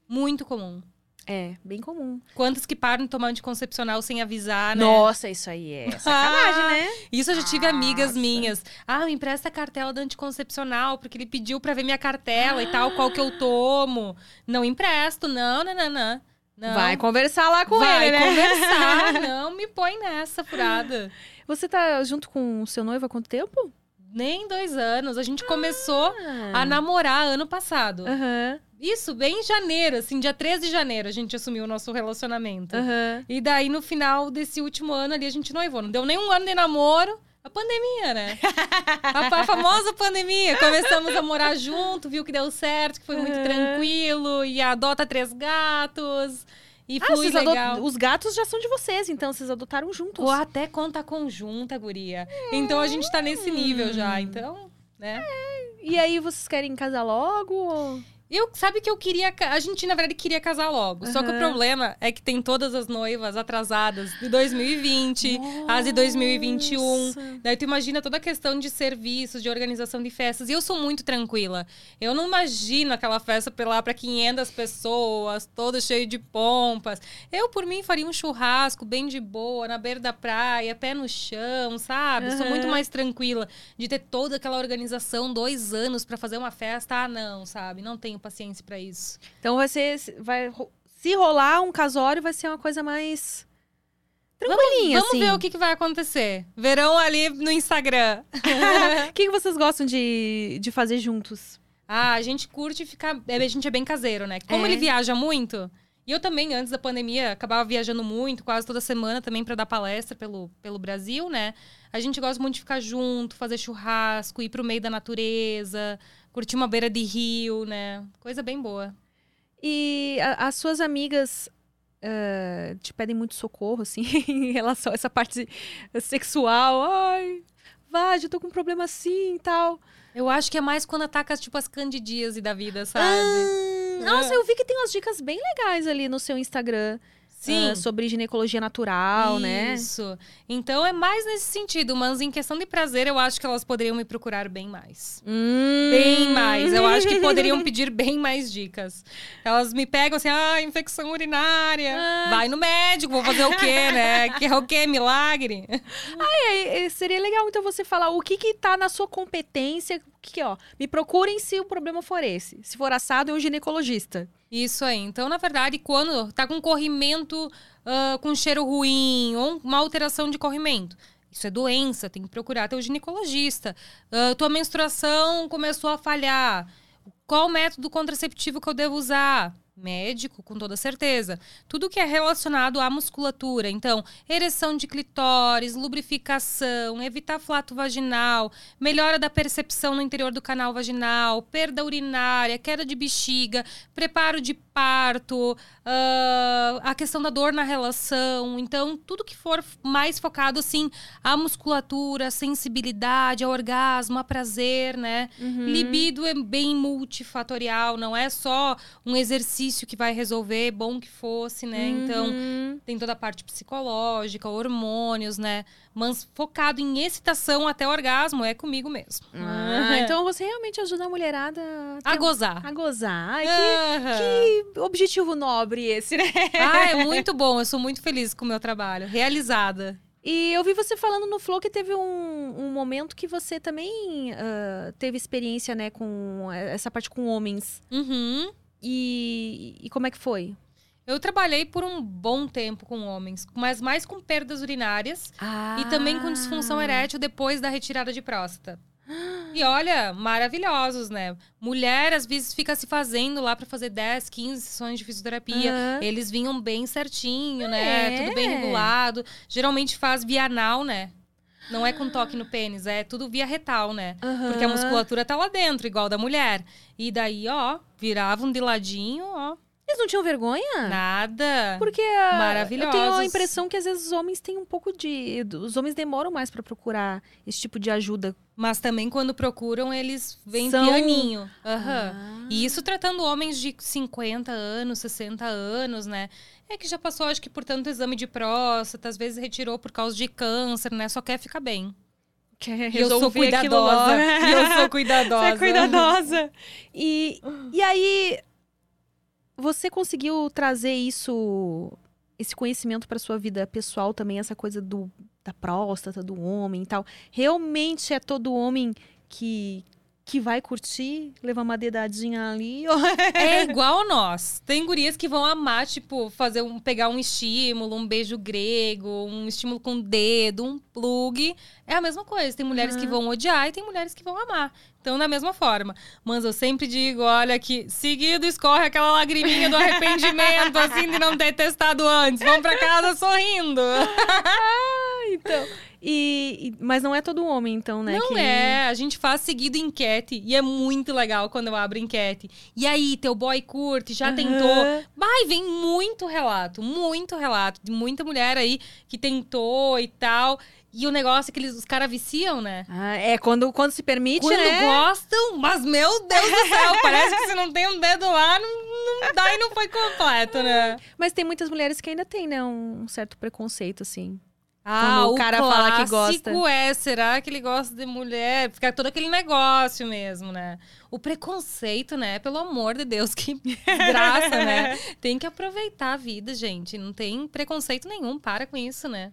Muito comum. É, bem comum. Quantas que param de tomar anticoncepcional sem avisar, né? Nossa, isso aí é sacanagem, Ah, né? Isso eu já tive amigas Nossa. minhas. Ah, me empresta a cartela do anticoncepcional, porque ele pediu pra ver minha cartela e tal, qual que eu tomo. Não empresto, não, não, não, não. não. Vai conversar lá com Vai ele, né? conversar, não me põe nessa furada. Você tá junto com o seu noivo há quanto tempo? Nem dois anos. A gente começou Ah. a namorar ano passado. Aham, Isso, bem em janeiro, assim, dia 13 de janeiro, a gente assumiu o nosso relacionamento. aham. E daí, no final desse último ano ali, a gente noivou. Não deu nem um ano de namoro. A pandemia, né? a, fa- famosa pandemia. Começamos a morar junto, viu que deu certo, que foi muito Uhum. tranquilo. E adota três gatos. E Ah, flui legal. os gatos já são de vocês, então vocês adotaram juntos. Ou até conta conjunta, guria. Então a gente tá nesse nível Hum. já. Então, né? E aí vocês querem casar logo? ou- Eu, sabe que eu queria. A gente, na verdade, queria casar logo. Só que o problema é que tem todas as noivas atrasadas de 2020, as de 2021. Nossa. Daí tu imagina toda a questão de serviços, de organização de festas. E eu sou muito tranquila. Eu não imagino aquela festa lá pra 500 pessoas, toda cheia de pompas. Eu, por mim, faria um churrasco bem de boa, na beira da praia, pé no chão, sabe? Sou Aham. muito mais tranquila de ter toda aquela organização, dois anos pra fazer uma festa. Ah, não, sabe? Não tenho paciência pra isso. Então vai ser. Vai, se rolar um casório, vai ser uma coisa mais. Tranquilinha, Vamos assim. ver o que, que vai acontecer. Verão ali no Instagram. O que, que vocês gostam de, de fazer juntos? Ah, a gente curte ficar. é, A gente é bem caseiro, né? Como É. ele viaja muito. E eu também, antes da pandemia, acabava viajando muito, quase toda semana também pra dar palestra pelo, pelo Brasil, né? A gente gosta muito de ficar junto, fazer churrasco, ir pro meio da natureza, curtir uma beira de rio, né? Coisa bem boa. E a- as suas amigas eh, te pedem muito socorro, assim, em relação a essa parte sexual. Ai, vai, eu tô com um problema assim e tal. Eu acho que é mais quando ataca, tipo, as candidíase da vida, sabe? Ah, nossa, eu vi que tem umas dicas bem legais ali no seu Instagram. Sim. ah, sobre ginecologia natural, né? Isso. Então é mais nesse sentido, mas em questão de prazer, eu acho que elas poderiam me procurar bem mais. Hum. Bem mais. Eu acho que poderiam pedir bem mais dicas. Elas me pegam assim, ah, infecção urinária. Ah. Vai no médico, vou fazer o quê, né? Que é o quê? Milagre? É, é, seria legal, então, você falar o que que tá na sua competência. Que, ó, me procurem se o problema for esse. Se for assado, é um ginecologista. Isso aí. Então, na verdade, quando tá com corrimento ah, com cheiro ruim ou uma alteração de corrimento. Isso é doença, tem que procurar teu ginecologista. Ah, tua menstruação começou a falhar. Qual método contraceptivo que eu devo usar? Médico, com toda certeza. Tudo que é relacionado à musculatura. Então, ereção de clitóris, lubrificação, evitar flato vaginal, melhora da percepção no interior do canal vaginal, perda urinária, queda de bexiga, preparo de parto, ah, a questão da dor na relação. Então, tudo que for mais focado, assim, à musculatura, à sensibilidade, ao orgasmo, a prazer, né? Libido é bem multifatorial, não é só um exercício que vai resolver, bom que fosse, né? Então, Uhum. tem toda a parte psicológica, hormônios, né? Mas focado em excitação até orgasmo é comigo mesmo. Ah, então você realmente ajuda a mulherada a ter- gozar. a gozar. Ai, que, que objetivo nobre esse, né? Ah, é muito bom. Eu sou muito feliz com o meu trabalho. Realizada. E eu vi você falando no Flow que teve um, um momento que você também ah, teve experiência, né, com essa parte com homens. Uhum. E, e como é que foi? Eu trabalhei por um bom tempo com homens, mas mais com perdas urinárias Ah. e também com disfunção erétil depois da retirada de próstata. E olha, maravilhosos, né? Mulher, às vezes, fica se fazendo lá pra fazer 10, 15 sessões de fisioterapia. Aham. Eles vinham bem certinho, né? É. Tudo bem regulado. Geralmente faz via anal, né? Não é com toque no pênis, é tudo via retal, né? Porque a musculatura tá lá dentro, igual da mulher. E daí, ó, viravam de ladinho, ó. Eles não tinham vergonha? Nada. Porque ah, eu tenho a impressão que às vezes os homens têm um pouco de. Os homens demoram mais pra procurar esse tipo de ajuda. Mas também quando procuram, eles vêm São- pianinho. Aham. Ah. E isso tratando homens de 50 anos, 60 anos, né? É que já passou, acho que, por tanto exame de próstata, às vezes retirou por causa de câncer, né? Só quer ficar bem. Quer eu sou cuidadosa. eu sou cuidadosa. Você é cuidadosa. E, e aí, você conseguiu trazer isso, esse conhecimento para sua vida pessoal também, essa coisa do, da próstata, do homem e tal. Realmente é todo homem que, que vai curtir, levar uma dedadinha ali? É igual nós. Tem gurias que vão amar, tipo, fazer um, pegar um estímulo, um beijo grego, um estímulo com dedo, um plug. É a mesma coisa. Tem mulheres que vão odiar e tem mulheres que vão amar. Então, da mesma forma. Mas eu sempre digo, olha que seguido escorre aquela lagriminha do arrependimento, assim, de não ter testado antes. Vamos pra casa sorrindo. então. E, e- mas não é todo homem, então, né? Não que- é, a gente faz seguido enquete e é muito legal quando eu abro enquete. E aí, teu boy curte, já Aham. tentou? Vai, vem muito relato, muito relato de muita mulher aí que tentou e tal. E o negócio é que eles, os caras viciam, né? Ah, é, quando, quando se permite, Quando né? gostam, mas meu Deus do céu, parece que se não tem um dedo lá, não, não dá e não foi completo, né? Mas tem muitas mulheres que ainda têm, né? Um certo preconceito, assim. Ah, Quando o cara fala que gosta. é, será que ele gosta de mulher? Fica todo aquele negócio mesmo, né? O preconceito, né? Pelo amor de Deus, que desgraça, né? Tem que aproveitar a vida, gente. Não tem preconceito nenhum, para com isso, né?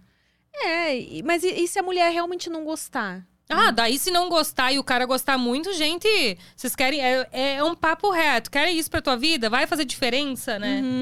É, mas e, e se a mulher realmente não gostar? Ah, daí se não gostar e o cara gostar muito, gente, vocês querem. É, é um papo reto. Querem isso pra tua vida? Vai fazer diferença, né?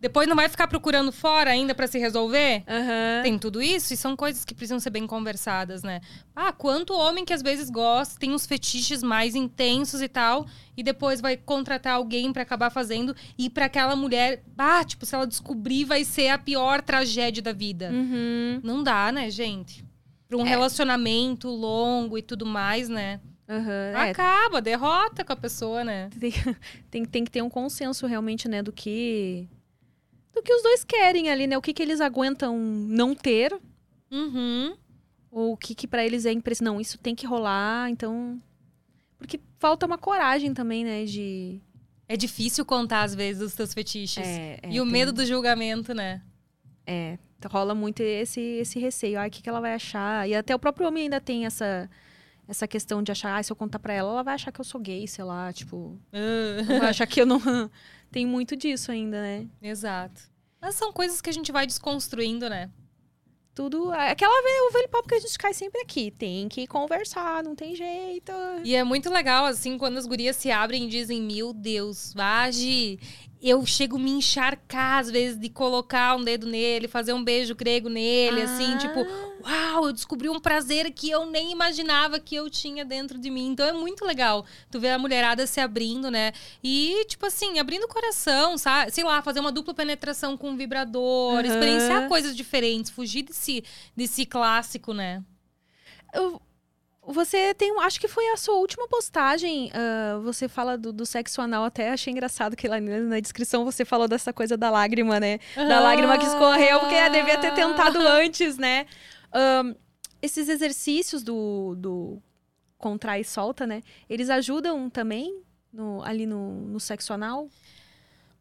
Depois não vai ficar procurando fora ainda pra se resolver? Aham. Tem tudo isso e são coisas que precisam ser bem conversadas, né? Ah, quanto homem que às vezes gosta, tem uns fetiches mais intensos e tal, e depois vai contratar alguém pra acabar fazendo e pra aquela mulher, ah, tipo, se ela descobrir, vai ser a pior tragédia da vida. Uhum. Não dá, né, gente? Pra um relacionamento longo e tudo mais, né? É, Acaba, derrota com a pessoa, né? tem, tem, tem que ter um consenso realmente, né, do que. Do que os dois querem ali, né? O que, que eles aguentam não ter, Uhum. ou o que, que para eles é impressão. Não, isso tem que rolar, então. Porque falta uma coragem também, né? De. É difícil contar, às vezes, os teus fetiches. É, é, e o tem- medo do julgamento, né? É, rola muito esse, esse receio. Ai, o que, que ela vai achar? E até o próprio homem ainda tem essa, essa questão de achar, ah, se eu contar pra ela, ela vai achar que eu sou gay, sei lá, tipo. Ah. vai achar que eu não. Tem muito disso ainda, né? Exato. Mas são coisas que a gente vai desconstruindo, né? Tudo. Aquela velha, o velho papo que a gente cai sempre aqui. Tem que conversar, não tem jeito. E é muito legal, assim, quando as gurias se abrem e dizem: Meu Deus, Vagi, eu chego a me encharcar, às vezes, de colocar um dedo nele, fazer um beijo grego nele, assim, Ah. tipo, uau, eu descobri um prazer que eu nem imaginava que eu tinha dentro de mim. Então é muito legal tu ver a mulherada se abrindo, né? E, tipo assim, abrindo o coração, sabe? Sei lá, fazer uma dupla penetração com um vibrador, Aham. experienciar coisas diferentes, fugir desse, desse clássico, né? Eu- Você tem. um- Acho que foi a sua última postagem. ah, você fala do, do sexo anal. Até achei engraçado que lá na descrição você falou dessa coisa da lágrima, né? Da lágrima que escorreu, porque ah, devia ter tentado antes, né? Ahn, esses exercícios do, do contrai e solta, né? Eles ajudam também no- ali no, no sexo anal?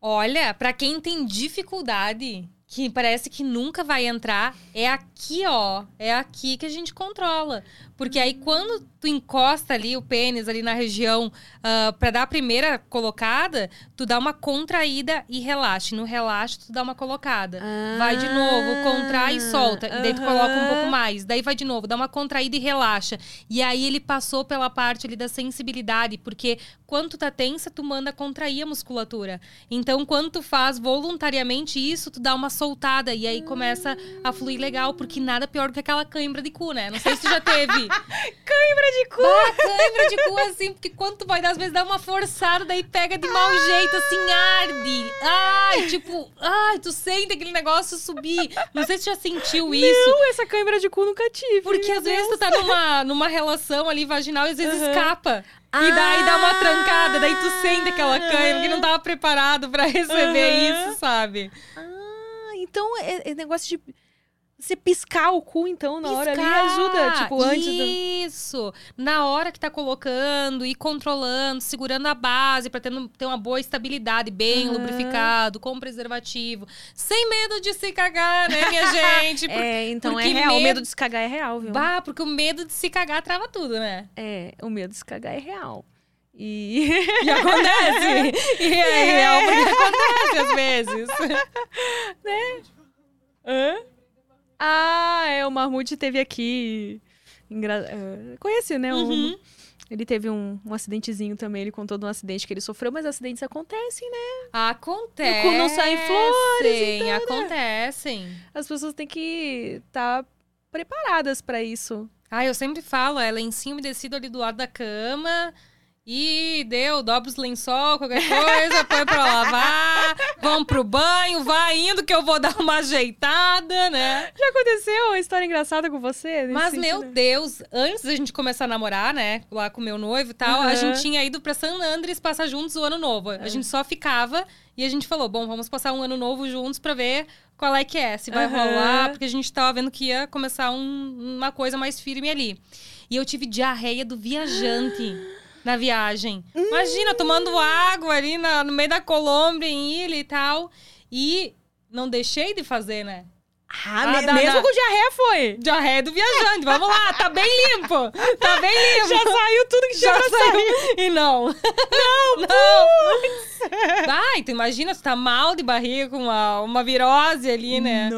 Olha, pra quem tem dificuldade, que parece que nunca vai entrar, é aqui, ó. É aqui que a gente controla. Porque aí quando tu encosta ali o pênis ali na região uh, para dar a primeira colocada, tu dá uma contraída e relaxa. No relaxa, tu dá uma colocada. Ah, vai de novo, contrai e solta. E daí tu coloca um pouco mais. Daí vai de novo, dá uma contraída e relaxa. E aí ele passou pela parte ali da sensibilidade, porque quando tu tá tensa, tu manda contrair a musculatura. Então, quando tu faz voluntariamente isso, tu dá uma soltada e aí começa a fluir legal, porque nada pior do que aquela cãibra de cu, né? Não sei se tu já teve. Cãibra de cu! Cãibra de cu, assim, porque quando tu vai dar, às vezes dá uma forçada, daí pega de mau jeito, assim, arde. Ai, tipo, ai, tu sente aquele negócio subir. Não sei se tu já sentiu isso. Não, essa cãibra de cu nunca tive. Porque às vezes Deus. tu tá numa, numa relação ali vaginal e às vezes Aham. escapa. E daí dá uma Ah! trancada, daí tu sente aquela cãibra que não tava preparado pra receber Aham. isso, sabe? Ah, então é, é negócio de você piscar o cu, então, na hora ali Piscar. ajuda. Tipo, antes do. Isso! Na hora que tá colocando e controlando, segurando a base pra ter, ter uma boa estabilidade, bem Aham. lubrificado, com preservativo. Sem medo de se cagar, né, minha gente? Por- É, então é real. O medo- medo de se cagar é real, viu? Bah, porque o medo de se cagar trava tudo, né? É, o medo de se cagar é real. E. E acontece! e é real porque acontece às vezes. Hã? Ah, é, o Marmute teve aqui. Engra... é, Conhece, né? o- Uhum. Ele teve um, um acidentezinho também, ele contou de um acidente que ele sofreu, mas acidentes acontecem, né? Acontece. O cu não sai em flores, então, né? Acontecem. As pessoas têm que estar preparadas pra isso. Ah, eu sempre falo, é lencinho umedecido ali do lado da cama. E deu, dobra os lençol, qualquer coisa, põe pra lavar. Vamos pro banho, vai indo que eu vou dar uma ajeitada, né? Já aconteceu uma história engraçada com você? Mas, meu sentido? Deus, antes da gente começar a namorar, né? Lá com meu noivo e tal, a Aham. gente tinha ido pra San Andres passar juntos o ano novo. A gente só ficava e a gente falou: bom, vamos passar um ano novo juntos pra ver qual é que é, se vai Aham. rolar, porque a gente tava vendo que ia começar um- uma coisa mais firme ali. E eu tive diarreia do viajante. Na viagem. Imagina, tomando água ali na- no meio da Colômbia, em ilha e tal. E não deixei de fazer, né? Ah, Ah, me- dá- mesmo dá. com diarreia foi. Diarreia do viajante. Vamos lá, tá bem limpo. Tá bem limpo. Já saiu tudo que tinha Já saiu. sair. E não. Não, não. Vai, tu imagina, tu tá mal de barriga com uma, uma virose ali, né?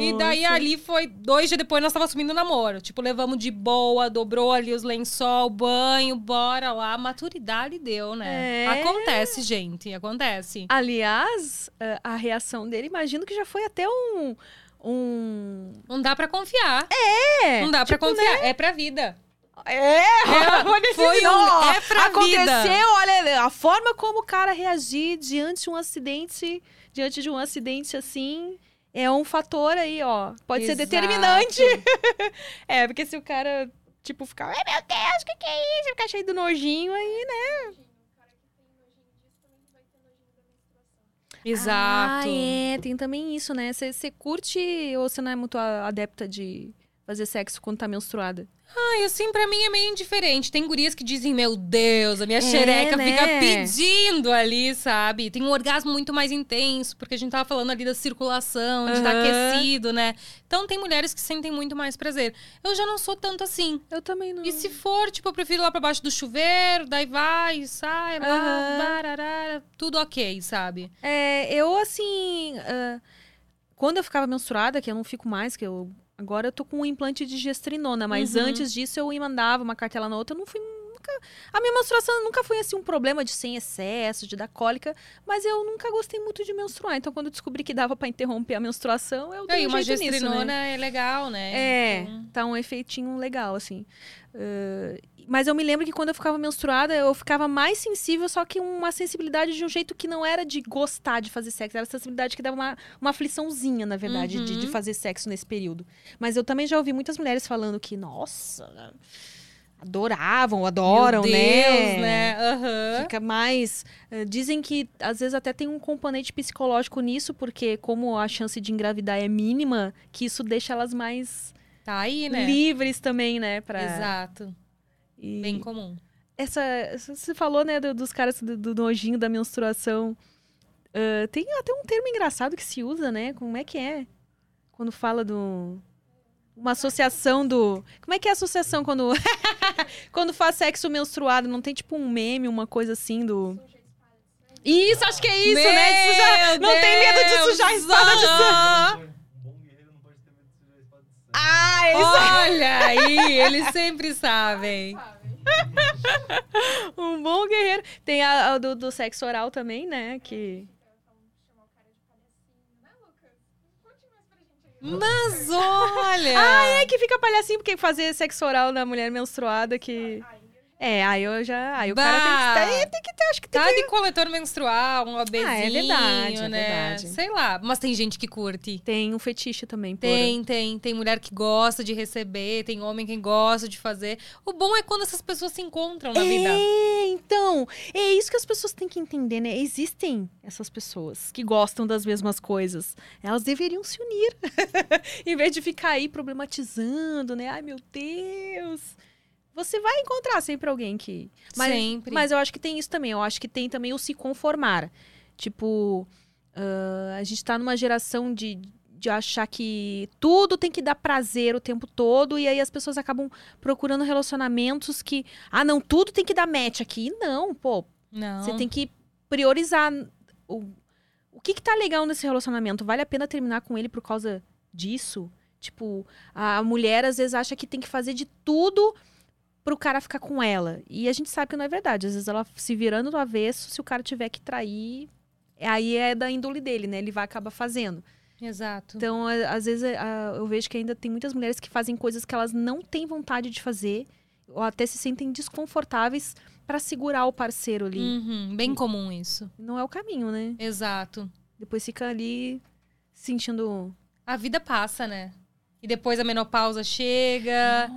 E daí Nossa. ali foi, dois dias depois nós tava assumindo o namoro. Tipo, levamos de boa, dobrou ali os lençol, banho, bora lá. Maturidade deu, né? É. Acontece, gente, acontece. Aliás, a- a reação dele, imagino que já foi até um. Um. Não dá pra confiar. É! Não dá pra tipo, confiar. É pra vida. É! decisão, foi um- ó, é pra Aconteceu, vida. olha, a forma como o cara reagir diante de um acidente, diante de um acidente assim, é um fator aí, ó. Pode ser Exato. determinante. é, porque se o cara, tipo, ficar, ai meu Deus, o que, que é isso? Ficar cheio do nojinho aí, né? Exato. Ah, é, tem também isso, né? Você curte ou você não é muito adepta de fazer sexo quando tá menstruada? Ai, assim, pra mim é meio indiferente. Tem gurias que dizem, meu Deus, a minha É, xereca né? fica pedindo ali, sabe? Tem um orgasmo muito mais intenso, porque a gente tava falando ali da circulação, de estar Aham. aquecido, né? Então tem mulheres que sentem muito mais prazer. Eu já não sou tanto assim. Eu também não. E se for, tipo, eu prefiro ir lá pra baixo do chuveiro, daí vai, sai lá, Aham. bararara, tudo ok, sabe? É, eu assim. ah, quando eu ficava menstruada, que eu não fico mais, que eu. Agora eu tô com um implante de gestrinona, mas Uhum. antes disso eu mandava uma cartela na outra, eu não fui. Nunca, a minha menstruação nunca foi assim um problema de sem excesso, de dar cólica, mas eu nunca gostei muito de menstruar. Então, quando eu descobri que dava pra interromper a menstruação, eu dei E um uma jeito nisso, né? é legal, né? É, Então, tá um efeitinho legal, assim. Ah, mas eu me lembro que quando eu ficava menstruada, eu ficava mais sensível, só que uma sensibilidade de um jeito que não era de gostar de fazer sexo. Era sensibilidade que dava uma, uma afliçãozinha, na verdade, de, de Uhum. fazer sexo nesse período. Mas eu também já ouvi muitas mulheres falando que, nossa, adoravam, adoram, Meu né? Deus, né? Aham. Fica mais. eh, dizem que às vezes até tem um componente psicológico nisso, porque como a chance de engravidar é mínima, que isso deixa elas mais Tá aí, né? livres também, né? Pra... Exato. E Bem comum. essa, você falou, né, do- dos caras do, do nojinho da menstruação. Ah, tem até um termo engraçado que se usa, né? Como é que é? Quando fala do. Uma associação do. Como é que é a associação quando. quando faz sexo menstruado? Não tem tipo um meme, uma coisa assim do. Isso, acho que é isso, né? Sujar- Meu Não tem medo de Deus! sujar a espada de sangue. Ah, bom guerreiro não pode ter medo de sujar a espada de sangue. Ah, isso Olha aí, eles sempre sabem. Um bom guerreiro. Tem a, a do, do sexo oral também, né? Que. Mas olha! Ah, é que fica palhacinho porque fazer sexo oral na mulher menstruada que. É, aí eu já. Aí o cara tem Bah. que, ter, tem que ter, acho que tem Tá que. de coletor menstrual, um OBzinho, Ah, é verdade, é né? verdade. Sei lá, mas tem gente que curte. Tem um fetiche também, por- Tem, tem. Tem mulher que gosta de receber, tem homem que gosta de fazer. O bom é quando essas pessoas se encontram na vida. É, então, é isso que as pessoas têm que entender, né? Existem essas pessoas que gostam das mesmas coisas. Elas deveriam se unir. em vez de ficar aí problematizando, né? Ai, meu Deus. Você vai encontrar sempre alguém que. Mas, Sempre. Mas eu acho que tem isso também. Eu acho que tem também o se conformar. Tipo, ah, a gente tá numa geração de, de achar que tudo tem que dar prazer o tempo todo. E aí as pessoas acabam procurando relacionamentos que. Ah, não, tudo tem que dar match aqui. Não, pô. Não. Você tem que priorizar o, o que, que tá legal nesse relacionamento. Vale a pena terminar com ele por causa disso? Tipo, a mulher às vezes acha que tem que fazer de tudo pro cara ficar com ela. E a gente sabe que não é verdade. Às vezes ela se virando do avesso, se o cara tiver que trair, aí é da índole dele, né? Ele vai acabar fazendo. Exato. Então, às vezes, eu vejo que ainda tem muitas mulheres que fazem coisas que elas não têm vontade de fazer, ou até se sentem desconfortáveis pra segurar o parceiro ali. Uhum, bem comum isso. Não é o caminho, né? Exato. Depois fica ali sentindo. A vida passa, né? E depois a menopausa chega.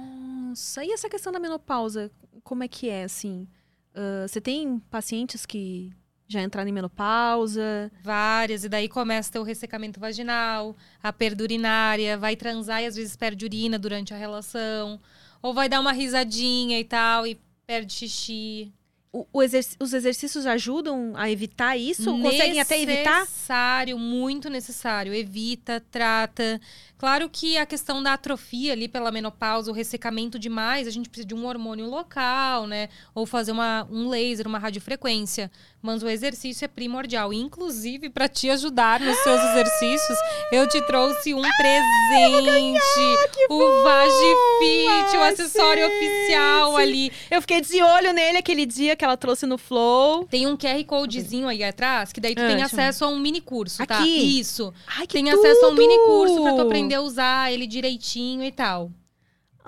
Nossa, e essa questão da menopausa, como é que é, assim? Ah, você tem pacientes que já entraram em menopausa? Várias, e daí começa o ressecamento vaginal, a perda urinária, vai transar e às vezes perde urina durante a relação. Ou vai dar uma risadinha e tal, e perde xixi. O- exerc- os exercícios ajudam a evitar isso? Conseguem até evitar? Necessário, muito necessário. Evita, trata. Claro que a questão da atrofia ali pela menopausa, o ressecamento demais, a gente precisa de um hormônio local, né? Ou fazer uma, um laser, uma radiofrequência. Mas o exercício é primordial. Inclusive, para te ajudar nos seus exercícios, eu te trouxe um presente. o Vagifit, o Vai acessório ser, oficial sim. ali. Eu fiquei de olho nele aquele dia que ela trouxe no Flow. Tem um QR Codezinho aí atrás, que daí tu Ah, tem eu acesso a um mini curso, tá? Aqui? Isso. Ai, que Tem tudo! acesso a um mini curso pra tu aprender a usar ele direitinho e tal.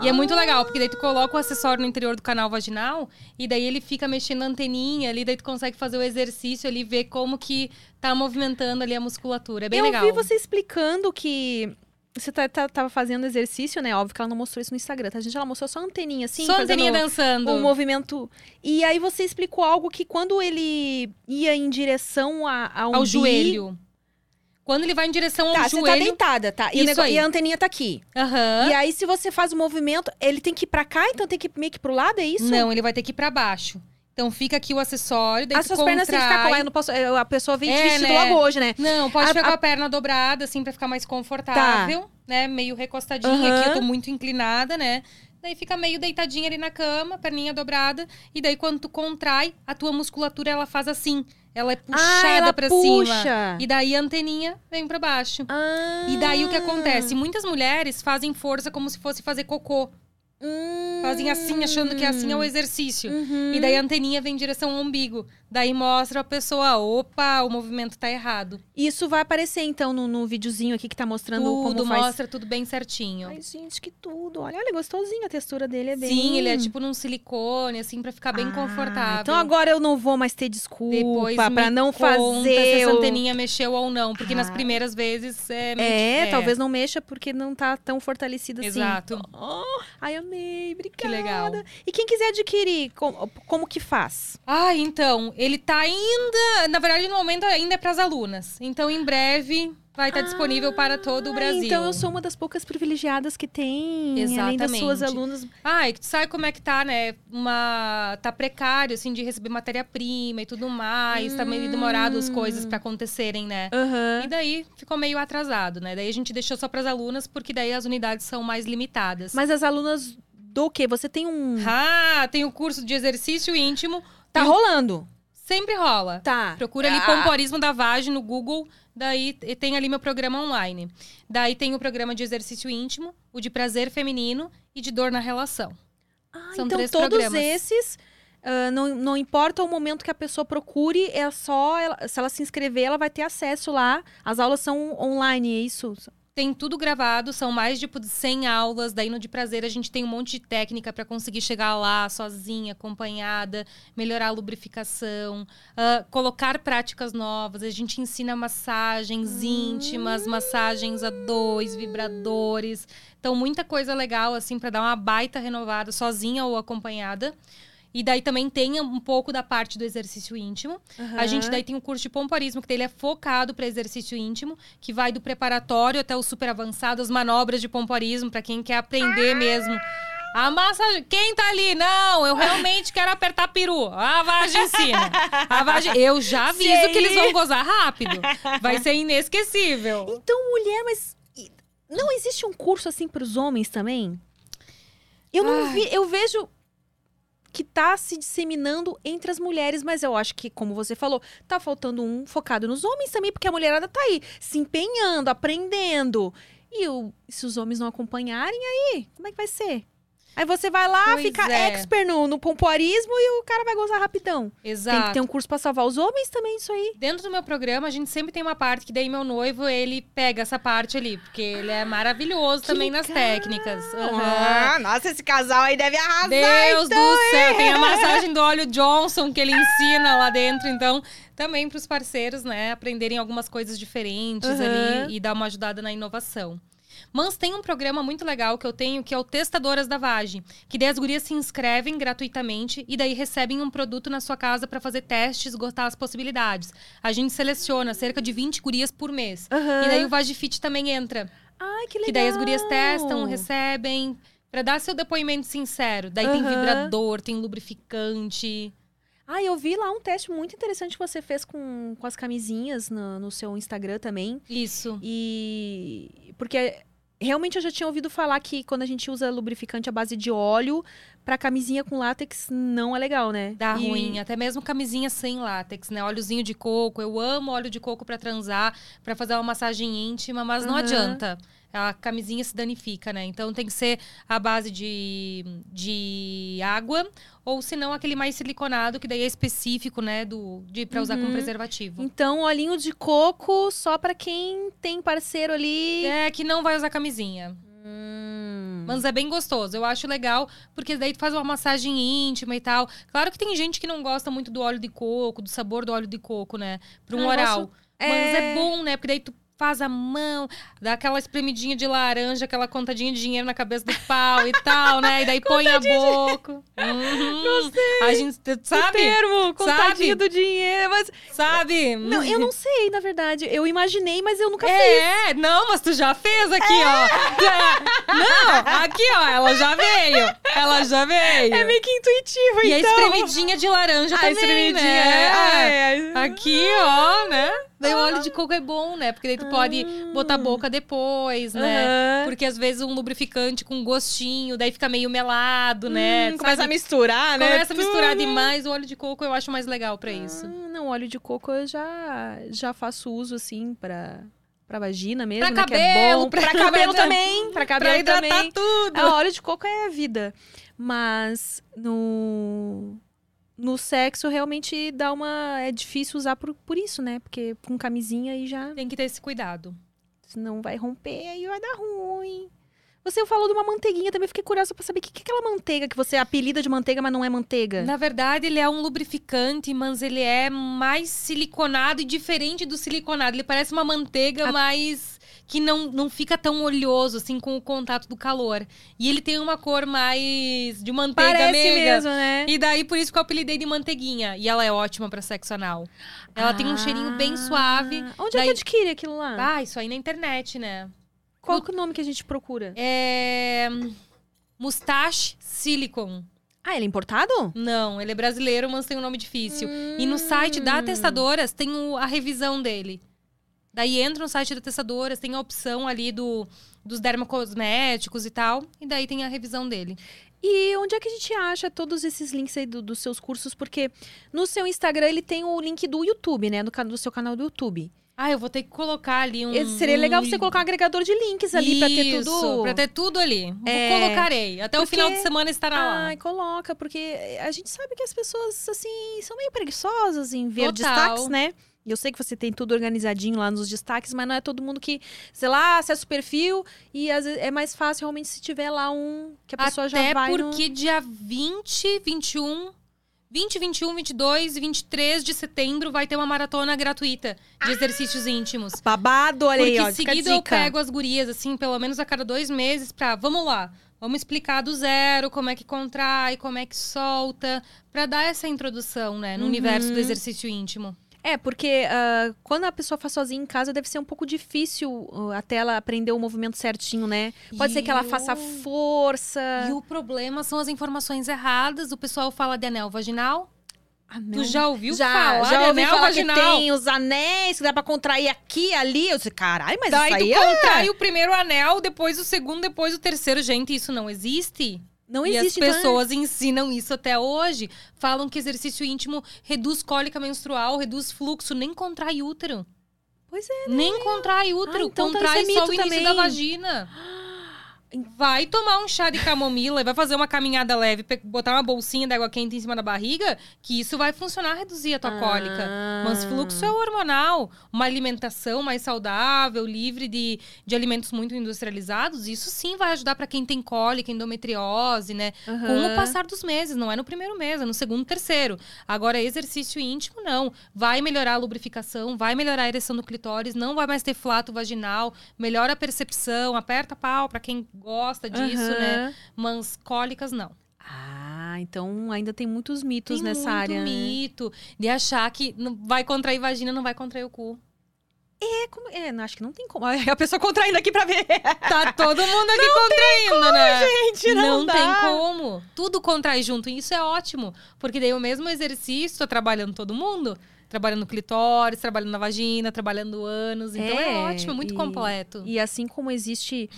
E é muito legal, porque daí tu coloca o acessório no interior do canal vaginal e daí ele fica mexendo a anteninha ali, daí tu consegue fazer o exercício ali, ver como que tá movimentando ali a musculatura. É bem eu legal. vi você explicando que você tá, tá- tava fazendo exercício, né? Óbvio que ela não mostrou isso no Instagram, tá? A gente ela mostrou só a anteninha, assim, Só a anteninha dançando. o movimento. E aí você explicou algo que quando ele ia em direção a, a um ao bi- joelho. Quando ele vai em direção ao Tá, você tá joelho. deitada, tá? E, e a anteninha tá aqui. Aham. E aí, se você faz o movimento, ele tem que ir pra cá, então tem que ir meio que pro lado, é isso? Não, ele vai ter que ir pra baixo. Então fica aqui o acessório, daí As suas pernas têm que ficar coladas, eu não posso. eu- A pessoa vem É, vestido né? logo hoje, né? Não, pode A- ficar a- com a perna dobrada, assim, pra ficar mais confortável, né? Meio recostadinha Aham. aqui, eu tô muito inclinada, né? Daí fica meio deitadinha ali na cama, perninha dobrada. E daí, quando tu contrai, a tua musculatura, ela faz assim. Ela é puxada ah, ela pra puxa. cima. E daí, a anteninha vem pra baixo. Ah. E daí, o que acontece? Muitas mulheres fazem força como se fosse fazer cocô. Hum. Fazem assim, achando que assim é o exercício. Uhum. E daí, a anteninha vem em direção ao umbigo. Daí, mostra a pessoa, opa, o movimento tá errado. Isso vai aparecer, então, no, no videozinho aqui que tá mostrando Tudo, como faz. mostra tudo bem certinho. Ai, gente, que tudo. Olha, olha, é gostosinho a textura dele, é bem... Sim, ele é tipo num silicone, assim, pra ficar bem Ah, confortável. Então agora eu não vou mais ter desculpa Depois pra não fazer... se essa anteninha mexeu ou não. Porque nas Ah. primeiras vezes é... É, meio- talvez não mexa porque não tá tão fortalecida assim. Exato. Oh, ai, amei, obrigada. Que legal. E quem quiser adquirir, como, como que faz? Ah, então, ele tá ainda... Na verdade, no momento, ainda é pras alunas. Então, em breve, vai estar disponível para todo o Ah, Brasil. Então eu sou uma das poucas privilegiadas que tem, além das suas Exatamente. alunas. Ah, e tu sabe como é que tá, né? Uma tá precário assim de receber matéria-prima e tudo mais, tá meio demorado as coisas para acontecerem, né? Aham. E daí ficou meio atrasado, né? Daí a gente deixou só para as alunas porque daí as unidades são mais limitadas. Mas as alunas do quê? Você tem um. Ah, tem o curso de exercício íntimo, Tá rolando. sempre rola. Tá. Procura ali Ah. pompoarismo da Vagem no Google, daí tem ali meu programa online. Daí tem o programa de exercício íntimo, o de prazer feminino e de dor na relação. Ah, São então todos programas. esses. ah, não, não importa o momento que a pessoa procure, é só. ela- se ela se inscrever, ela vai ter acesso lá. As aulas são online, é isso? Tem tudo gravado, são mais tipo de 100 aulas. Daí no de prazer a gente tem um monte de técnica para conseguir chegar lá sozinha, acompanhada, melhorar a lubrificação, ah, colocar práticas novas. A gente ensina massagens íntimas, massagens a dois, vibradores. Então muita coisa legal assim para dar uma baita renovada sozinha ou acompanhada. E daí também tem um pouco da parte do exercício íntimo. A gente daí tem um curso de pompoarismo, que daí ele é focado para exercício íntimo, que vai do preparatório até o super avançado, as manobras de pompoarismo, para quem quer aprender mesmo. A massagem. Quem tá ali? Não, eu realmente quero apertar peru. A vagem ensina. A vagem. Eu já aviso Sei. que eles vão gozar rápido. Vai ser inesquecível. Então, mulher, mas. Não existe um curso assim para os homens também? Eu não Ai. vi. Eu vejo que tá se disseminando entre as mulheres, mas eu acho que, como você falou, tá faltando um focado nos homens também, porque a mulherada tá aí se empenhando, aprendendo. E o- se os homens não acompanharem, aí, como é que vai ser? Aí você vai lá, Pois fica é. expert no, no pompoarismo e o cara vai gozar rapidão. Exato. Tem que ter um curso pra salvar os homens também, isso aí. Dentro do meu programa, a gente sempre tem uma parte que daí meu noivo, ele pega essa parte ali, porque ele é maravilhoso Que também nas legal! técnicas. Aham. Ah, nossa, esse casal aí deve arrasar. Deus então, do céu, tem a massagem do óleo Johnson que ele ensina lá dentro, então também para os parceiros, né, aprenderem algumas coisas diferentes Aham. ali e dar uma ajudada na inovação. Mas tem um programa muito legal que eu tenho, que é o Testadoras da Vagem, que daí as gurias se inscrevem gratuitamente e daí recebem um produto na sua casa para fazer testes, esgotar as possibilidades. A gente seleciona cerca de 20 gurias por mês. Aham. E daí o Vagifit também entra. Ai, que legal. Que daí as gurias testam, recebem, pra dar seu depoimento sincero. Daí tem Aham. vibrador, tem lubrificante. Ah, eu vi lá um teste muito interessante que você fez com, com as camisinhas no, no seu Instagram também. Isso. E. Porque realmente eu já tinha ouvido falar que quando a gente usa lubrificante à base de óleo, pra camisinha com látex não é legal, né? Dá E- ruim, até mesmo camisinha sem látex, né? Óleozinho de coco. Eu amo óleo de coco pra transar, pra fazer uma massagem íntima, mas não Aham. adianta. A camisinha se danifica, né? Então tem que ser a base de, de água, ou se não aquele mais siliconado, que daí é específico, né? Do, de, pra usar Uhum. como preservativo. Então, olhinho de coco só pra quem tem parceiro ali. É, que não vai usar camisinha. Hum. Mas é bem gostoso. Eu acho legal, porque daí tu faz uma massagem íntima e tal. Claro que tem gente que não gosta muito do óleo de coco, do sabor do óleo de coco, né? Pra um Ah, oral. gosto- Mas É. é bom, né? Porque daí tu faz a mão, dá aquela espremidinha de laranja, aquela contadinha de dinheiro na cabeça do pau e tal, né? E daí põe a boca. Uhum. A gente, tu O sabe? termo, contadinho Sabe? do dinheiro. Mas, Sabe? não, eu não sei, na verdade. Eu imaginei, mas eu nunca fiz. É, não, mas tu já fez aqui, ó. É. Não, aqui, ó, ela já veio. Ela já veio. É meio que intuitivo, E a então. espremidinha de laranja A também, espremidinha, né? é. É. Aqui, ó, né? Daí o óleo de coco é bom, né? Porque daí tu pode botar a boca depois, né? Aham. Porque às vezes um lubrificante com gostinho, daí fica meio melado, né? Hum, começa a misturar, né? Começa a misturar demais. O óleo de coco eu acho mais legal pra isso. Ah, não, óleo de coco eu já, já faço uso, assim, pra, pra vagina mesmo, Pra né? é cabelo, bom. pra- Pra, cabelo pra- também. Pra Pra cabelo hidratar também. tudo. Ah, óleo de coco é a vida. Mas no... No sexo, realmente dá uma... É difícil usar por, por isso, né? Porque com camisinha aí já... Tem que ter esse cuidado. Senão vai romper, aí vai dar ruim. Você falou de uma manteiguinha, também fiquei curiosa pra saber o que que é aquela manteiga que você apelida de manteiga, mas não é manteiga. Na verdade, ele é um lubrificante, mas ele é mais siliconado e diferente do siliconado. Ele parece uma manteiga, A- mas que não, não fica tão oleoso, assim, com o contato do calor. E ele tem uma cor mais de manteiga Parece meiga. mesmo, né? E daí, por isso que eu apelidei de manteiguinha. E ela é ótima pra sexo anal. Ela tem um cheirinho bem Ah, suave. Onde é Daí- que adquire aquilo lá? Ah, isso aí na internet, né? Qual que é o nome que a gente procura? É. Mustache Silicon. Ah, ele é importado? Não, ele é brasileiro, mas tem um nome difícil. E no site da Testadoras tem o- a revisão dele. Daí entra no site da Testadoras, tem a opção ali do, dos dermocosméticos e tal. E daí tem a revisão dele. E onde é que a gente acha todos esses links aí do- dos seus cursos? Porque no seu Instagram ele tem o link do YouTube, né? Do, do seu canal do YouTube. Ah, eu vou ter que colocar ali um. Esse Seria legal um- você colocar um agregador de links ali pra ter Isso, tudo. Pra ter tudo ali. É, Colocarei. Até o porque- final de semana estará lá. Ai, coloca, porque a gente sabe que as pessoas, assim, são meio preguiçosas em ver Total. destaques, né? Eu sei que você tem tudo organizadinho lá nos destaques, mas não é todo mundo que, sei lá, acessa o perfil e às vezes é mais fácil realmente se tiver lá um que a pessoa Até já vai no... porque dia 20, 21, 20, 21, 22 e 23 de setembro vai ter uma maratona gratuita de exercícios íntimos. Babado, olha Porque aí, ó. a seguido eu pego as gurias, assim, pelo menos a cada dois meses, pra. Vamos lá. Vamos explicar do zero como é que contrai, como é que solta, pra dar essa introdução, né, no Uhum. universo do exercício íntimo. É, porque ah, quando a pessoa faz sozinha em casa, deve ser um pouco difícil ah, até ela aprender o movimento certinho, né? Pode ser que ela E faça o- força. E o problema são as informações erradas. O pessoal fala de anel vaginal. Ah, Tu já ouviu já, falar já de ouvi anel falar vaginal? que tem os anéis que dá pra contrair aqui ali. Eu disse, caralho, mas Daí isso tu aí é... contrai o primeiro anel, depois o segundo, depois o terceiro. Gente, isso não existe. Não e existe, as então é- pessoas ensinam isso até hoje. Falam que exercício íntimo reduz cólica menstrual, reduz fluxo, nem contrai útero. Pois é, Nem contrai útero, Ah, então tá, contrai isso é só o início também. da vagina. Vai tomar um chá de camomila e vai fazer uma caminhada leve, botar uma bolsinha d'água quente em cima da barriga, que isso vai funcionar a reduzir a tua cólica. Mas fluxo é hormonal. Uma alimentação mais saudável, livre de, de alimentos muito industrializados, isso sim vai ajudar para quem tem cólica, endometriose, né? Com o passar dos meses, não é no primeiro mês, é no segundo, terceiro. Agora, exercício íntimo, não. Vai melhorar a lubrificação, vai melhorar a ereção do clitóris, não vai mais ter flato vaginal, melhora a percepção, aperta pau para quem gosta disso, Aham. né? Mas cólicas, não. Ah, então ainda tem muitos mitos Tem nessa muito área. né? mito de achar que não vai contrair vagina, não vai contrair o cu. É, como... é, não, acho que não tem como. A pessoa contraindo aqui pra ver. Tá todo mundo aqui contraindo, né? Gente, não, dá. tem como. Tudo contrai junto. E isso é ótimo. Porque daí o mesmo exercício, tá trabalhando todo mundo. Trabalhando clitóris, trabalhando na vagina, trabalhando ânus. Então é, É, ótimo, é muito e- completo. E assim como existe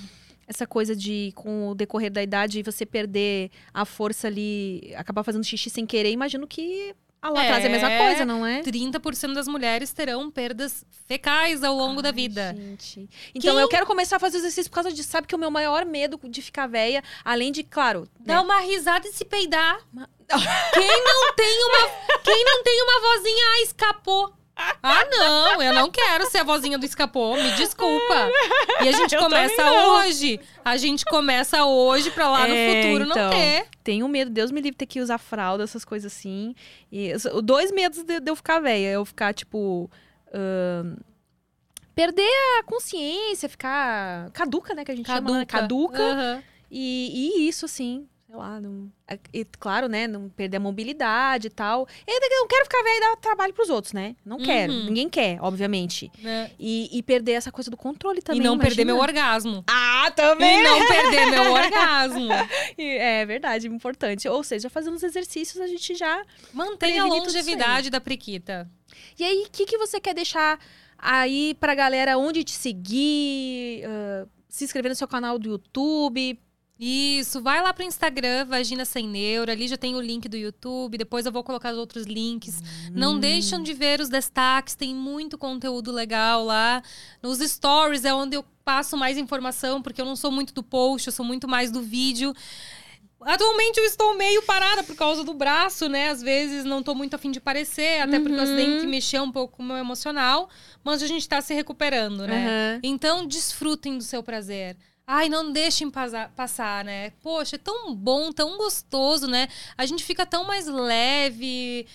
essa coisa de, com o decorrer da idade, você perder a força ali, acabar fazendo xixi sem querer, imagino que a lá atrás é a mesma É. coisa, não é? 30% das mulheres terão perdas fecais ao longo da Ai, vida. Gente. Então Quem- eu quero começar a fazer exercício por causa disso. Sabe que o meu maior medo de ficar velha, além de, claro. Dá né, uma risada e se peidar. Ma- Quem não tem uma, quem não tem uma vozinha, ah, escapou. Ah, não, eu não quero ser a vozinha do escapou, me desculpa. E a gente Eu começa hoje. A gente começa hoje pra lá É, no futuro então. não ter. Tenho medo, Deus me livre ter que usar fralda, essas coisas assim. E dois medos de, de eu ficar velha. Eu ficar, tipo. ahn, perder a consciência, ficar caduca, né? Que a gente chama, né? Caduca. Aham. E, e isso, assim, sei lá, não, é- e, claro, né, não perder a mobilidade e tal. Eu não quero ficar velha e dar trabalho pros outros, né? Não quero, Uhum. ninguém quer, obviamente. Né? E, e perder essa coisa do controle também, e não perder imagina. meu orgasmo. Ah, também! E não perder meu orgasmo. É verdade, importante. Ou seja, fazendo os exercícios, a gente já... Mantenha a longevidade da prequita. E aí, o que, que você quer deixar aí pra galera onde te seguir, ah, se inscrever no seu canal do YouTube? Isso, vai lá pro Instagram, Vagina Sem Neuro, ali já tem o link do YouTube, depois eu vou colocar os outros links. Não deixam de ver os destaques, tem muito conteúdo legal lá. Nos stories é onde eu passo mais informação, porque eu não sou muito do post, eu sou muito mais do vídeo. Atualmente eu estou meio parada por causa do braço, né? Às vezes não tô muito afim de aparecer, até porque o acidente mexeu um pouco com o meu emocional, mas a gente tá se recuperando, né? Aham. Então, desfrutem do seu prazer. Ai, não deixem passar, né? Poxa, é tão bom, tão gostoso, né? A gente fica tão mais leve.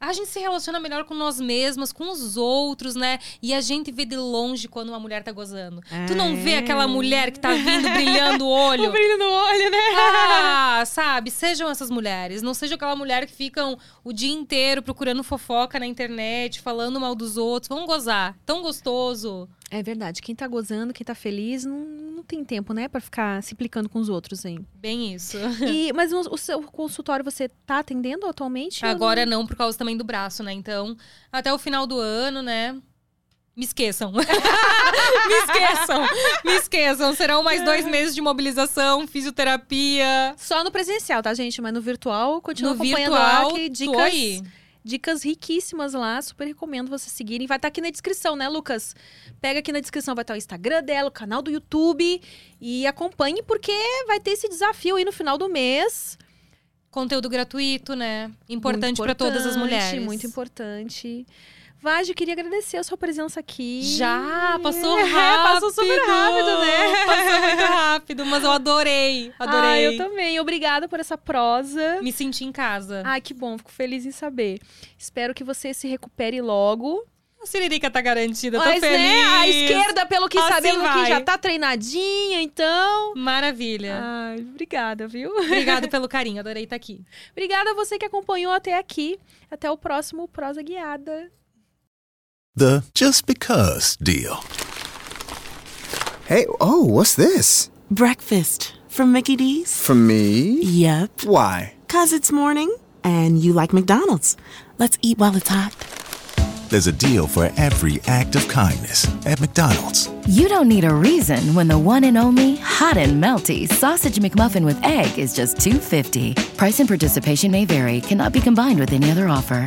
a gente se relaciona melhor com nós mesmas, com os outros, né? E a gente vê de longe quando uma mulher tá gozando. Tu não vê aquela mulher que tá vindo brilhando o olho? O brilho no olho, né? Ah, sabe? Sejam essas mulheres. Não sejam aquela mulher que ficam o dia inteiro procurando fofoca na internet, falando mal dos outros. Vamos gozar. Tão gostoso. É verdade. Quem tá gozando, quem tá feliz, não, não tem tempo, né? Pra ficar se implicando com os outros, hein? Bem isso. E, mas o, o seu consultório você tá atendendo atualmente? Agora não, por causa também do braço, né? Então, até o final do ano, né? Me esqueçam. me esqueçam. Me esqueçam. Serão mais dois meses de mobilização, fisioterapia. Só no presencial, tá, gente? Mas no virtual, continua No acompanhando virtual, lá, dicas, aí. dicas riquíssimas lá. Super recomendo vocês seguirem. Vai estar aqui na descrição, né, Lucas? Pega aqui na descrição, vai estar o Instagram dela, o canal do YouTube. E acompanhe, porque vai ter esse desafio aí no final do mês. Conteúdo gratuito, né? Importante para todas as mulheres. Muito importante. Eu queria agradecer a sua presença aqui. Já, passou É, rápido. passou super rápido, né? Passou muito rápido, mas eu adorei. Adorei. Ah, eu também. Obrigada por essa prosa. Me senti em casa. Ai, que bom, fico feliz em saber. Espero que você se recupere logo. A Siririca tá garantida, tô Mas, feliz. né, a esquerda, pelo que Assim sabemos, que vai. já tá treinadinha, então. Maravilha. Ai, obrigada, viu? Obrigado pelo carinho, adorei estar aqui. obrigada a você que acompanhou até aqui. Até o próximo Prosa Guiada. The just because deal. Hey, oh, what's this? Breakfast from Mickey D's? From me? Yep. Why? Cause it's morning and you like McDonald's. Let's eat while it's hot. There's a deal for every act of kindness at McDonald's. You don't need a reason when the one and only hot and melty sausage McMuffin with egg is just 2.50. Price and participation may vary. Cannot be combined with any other offer.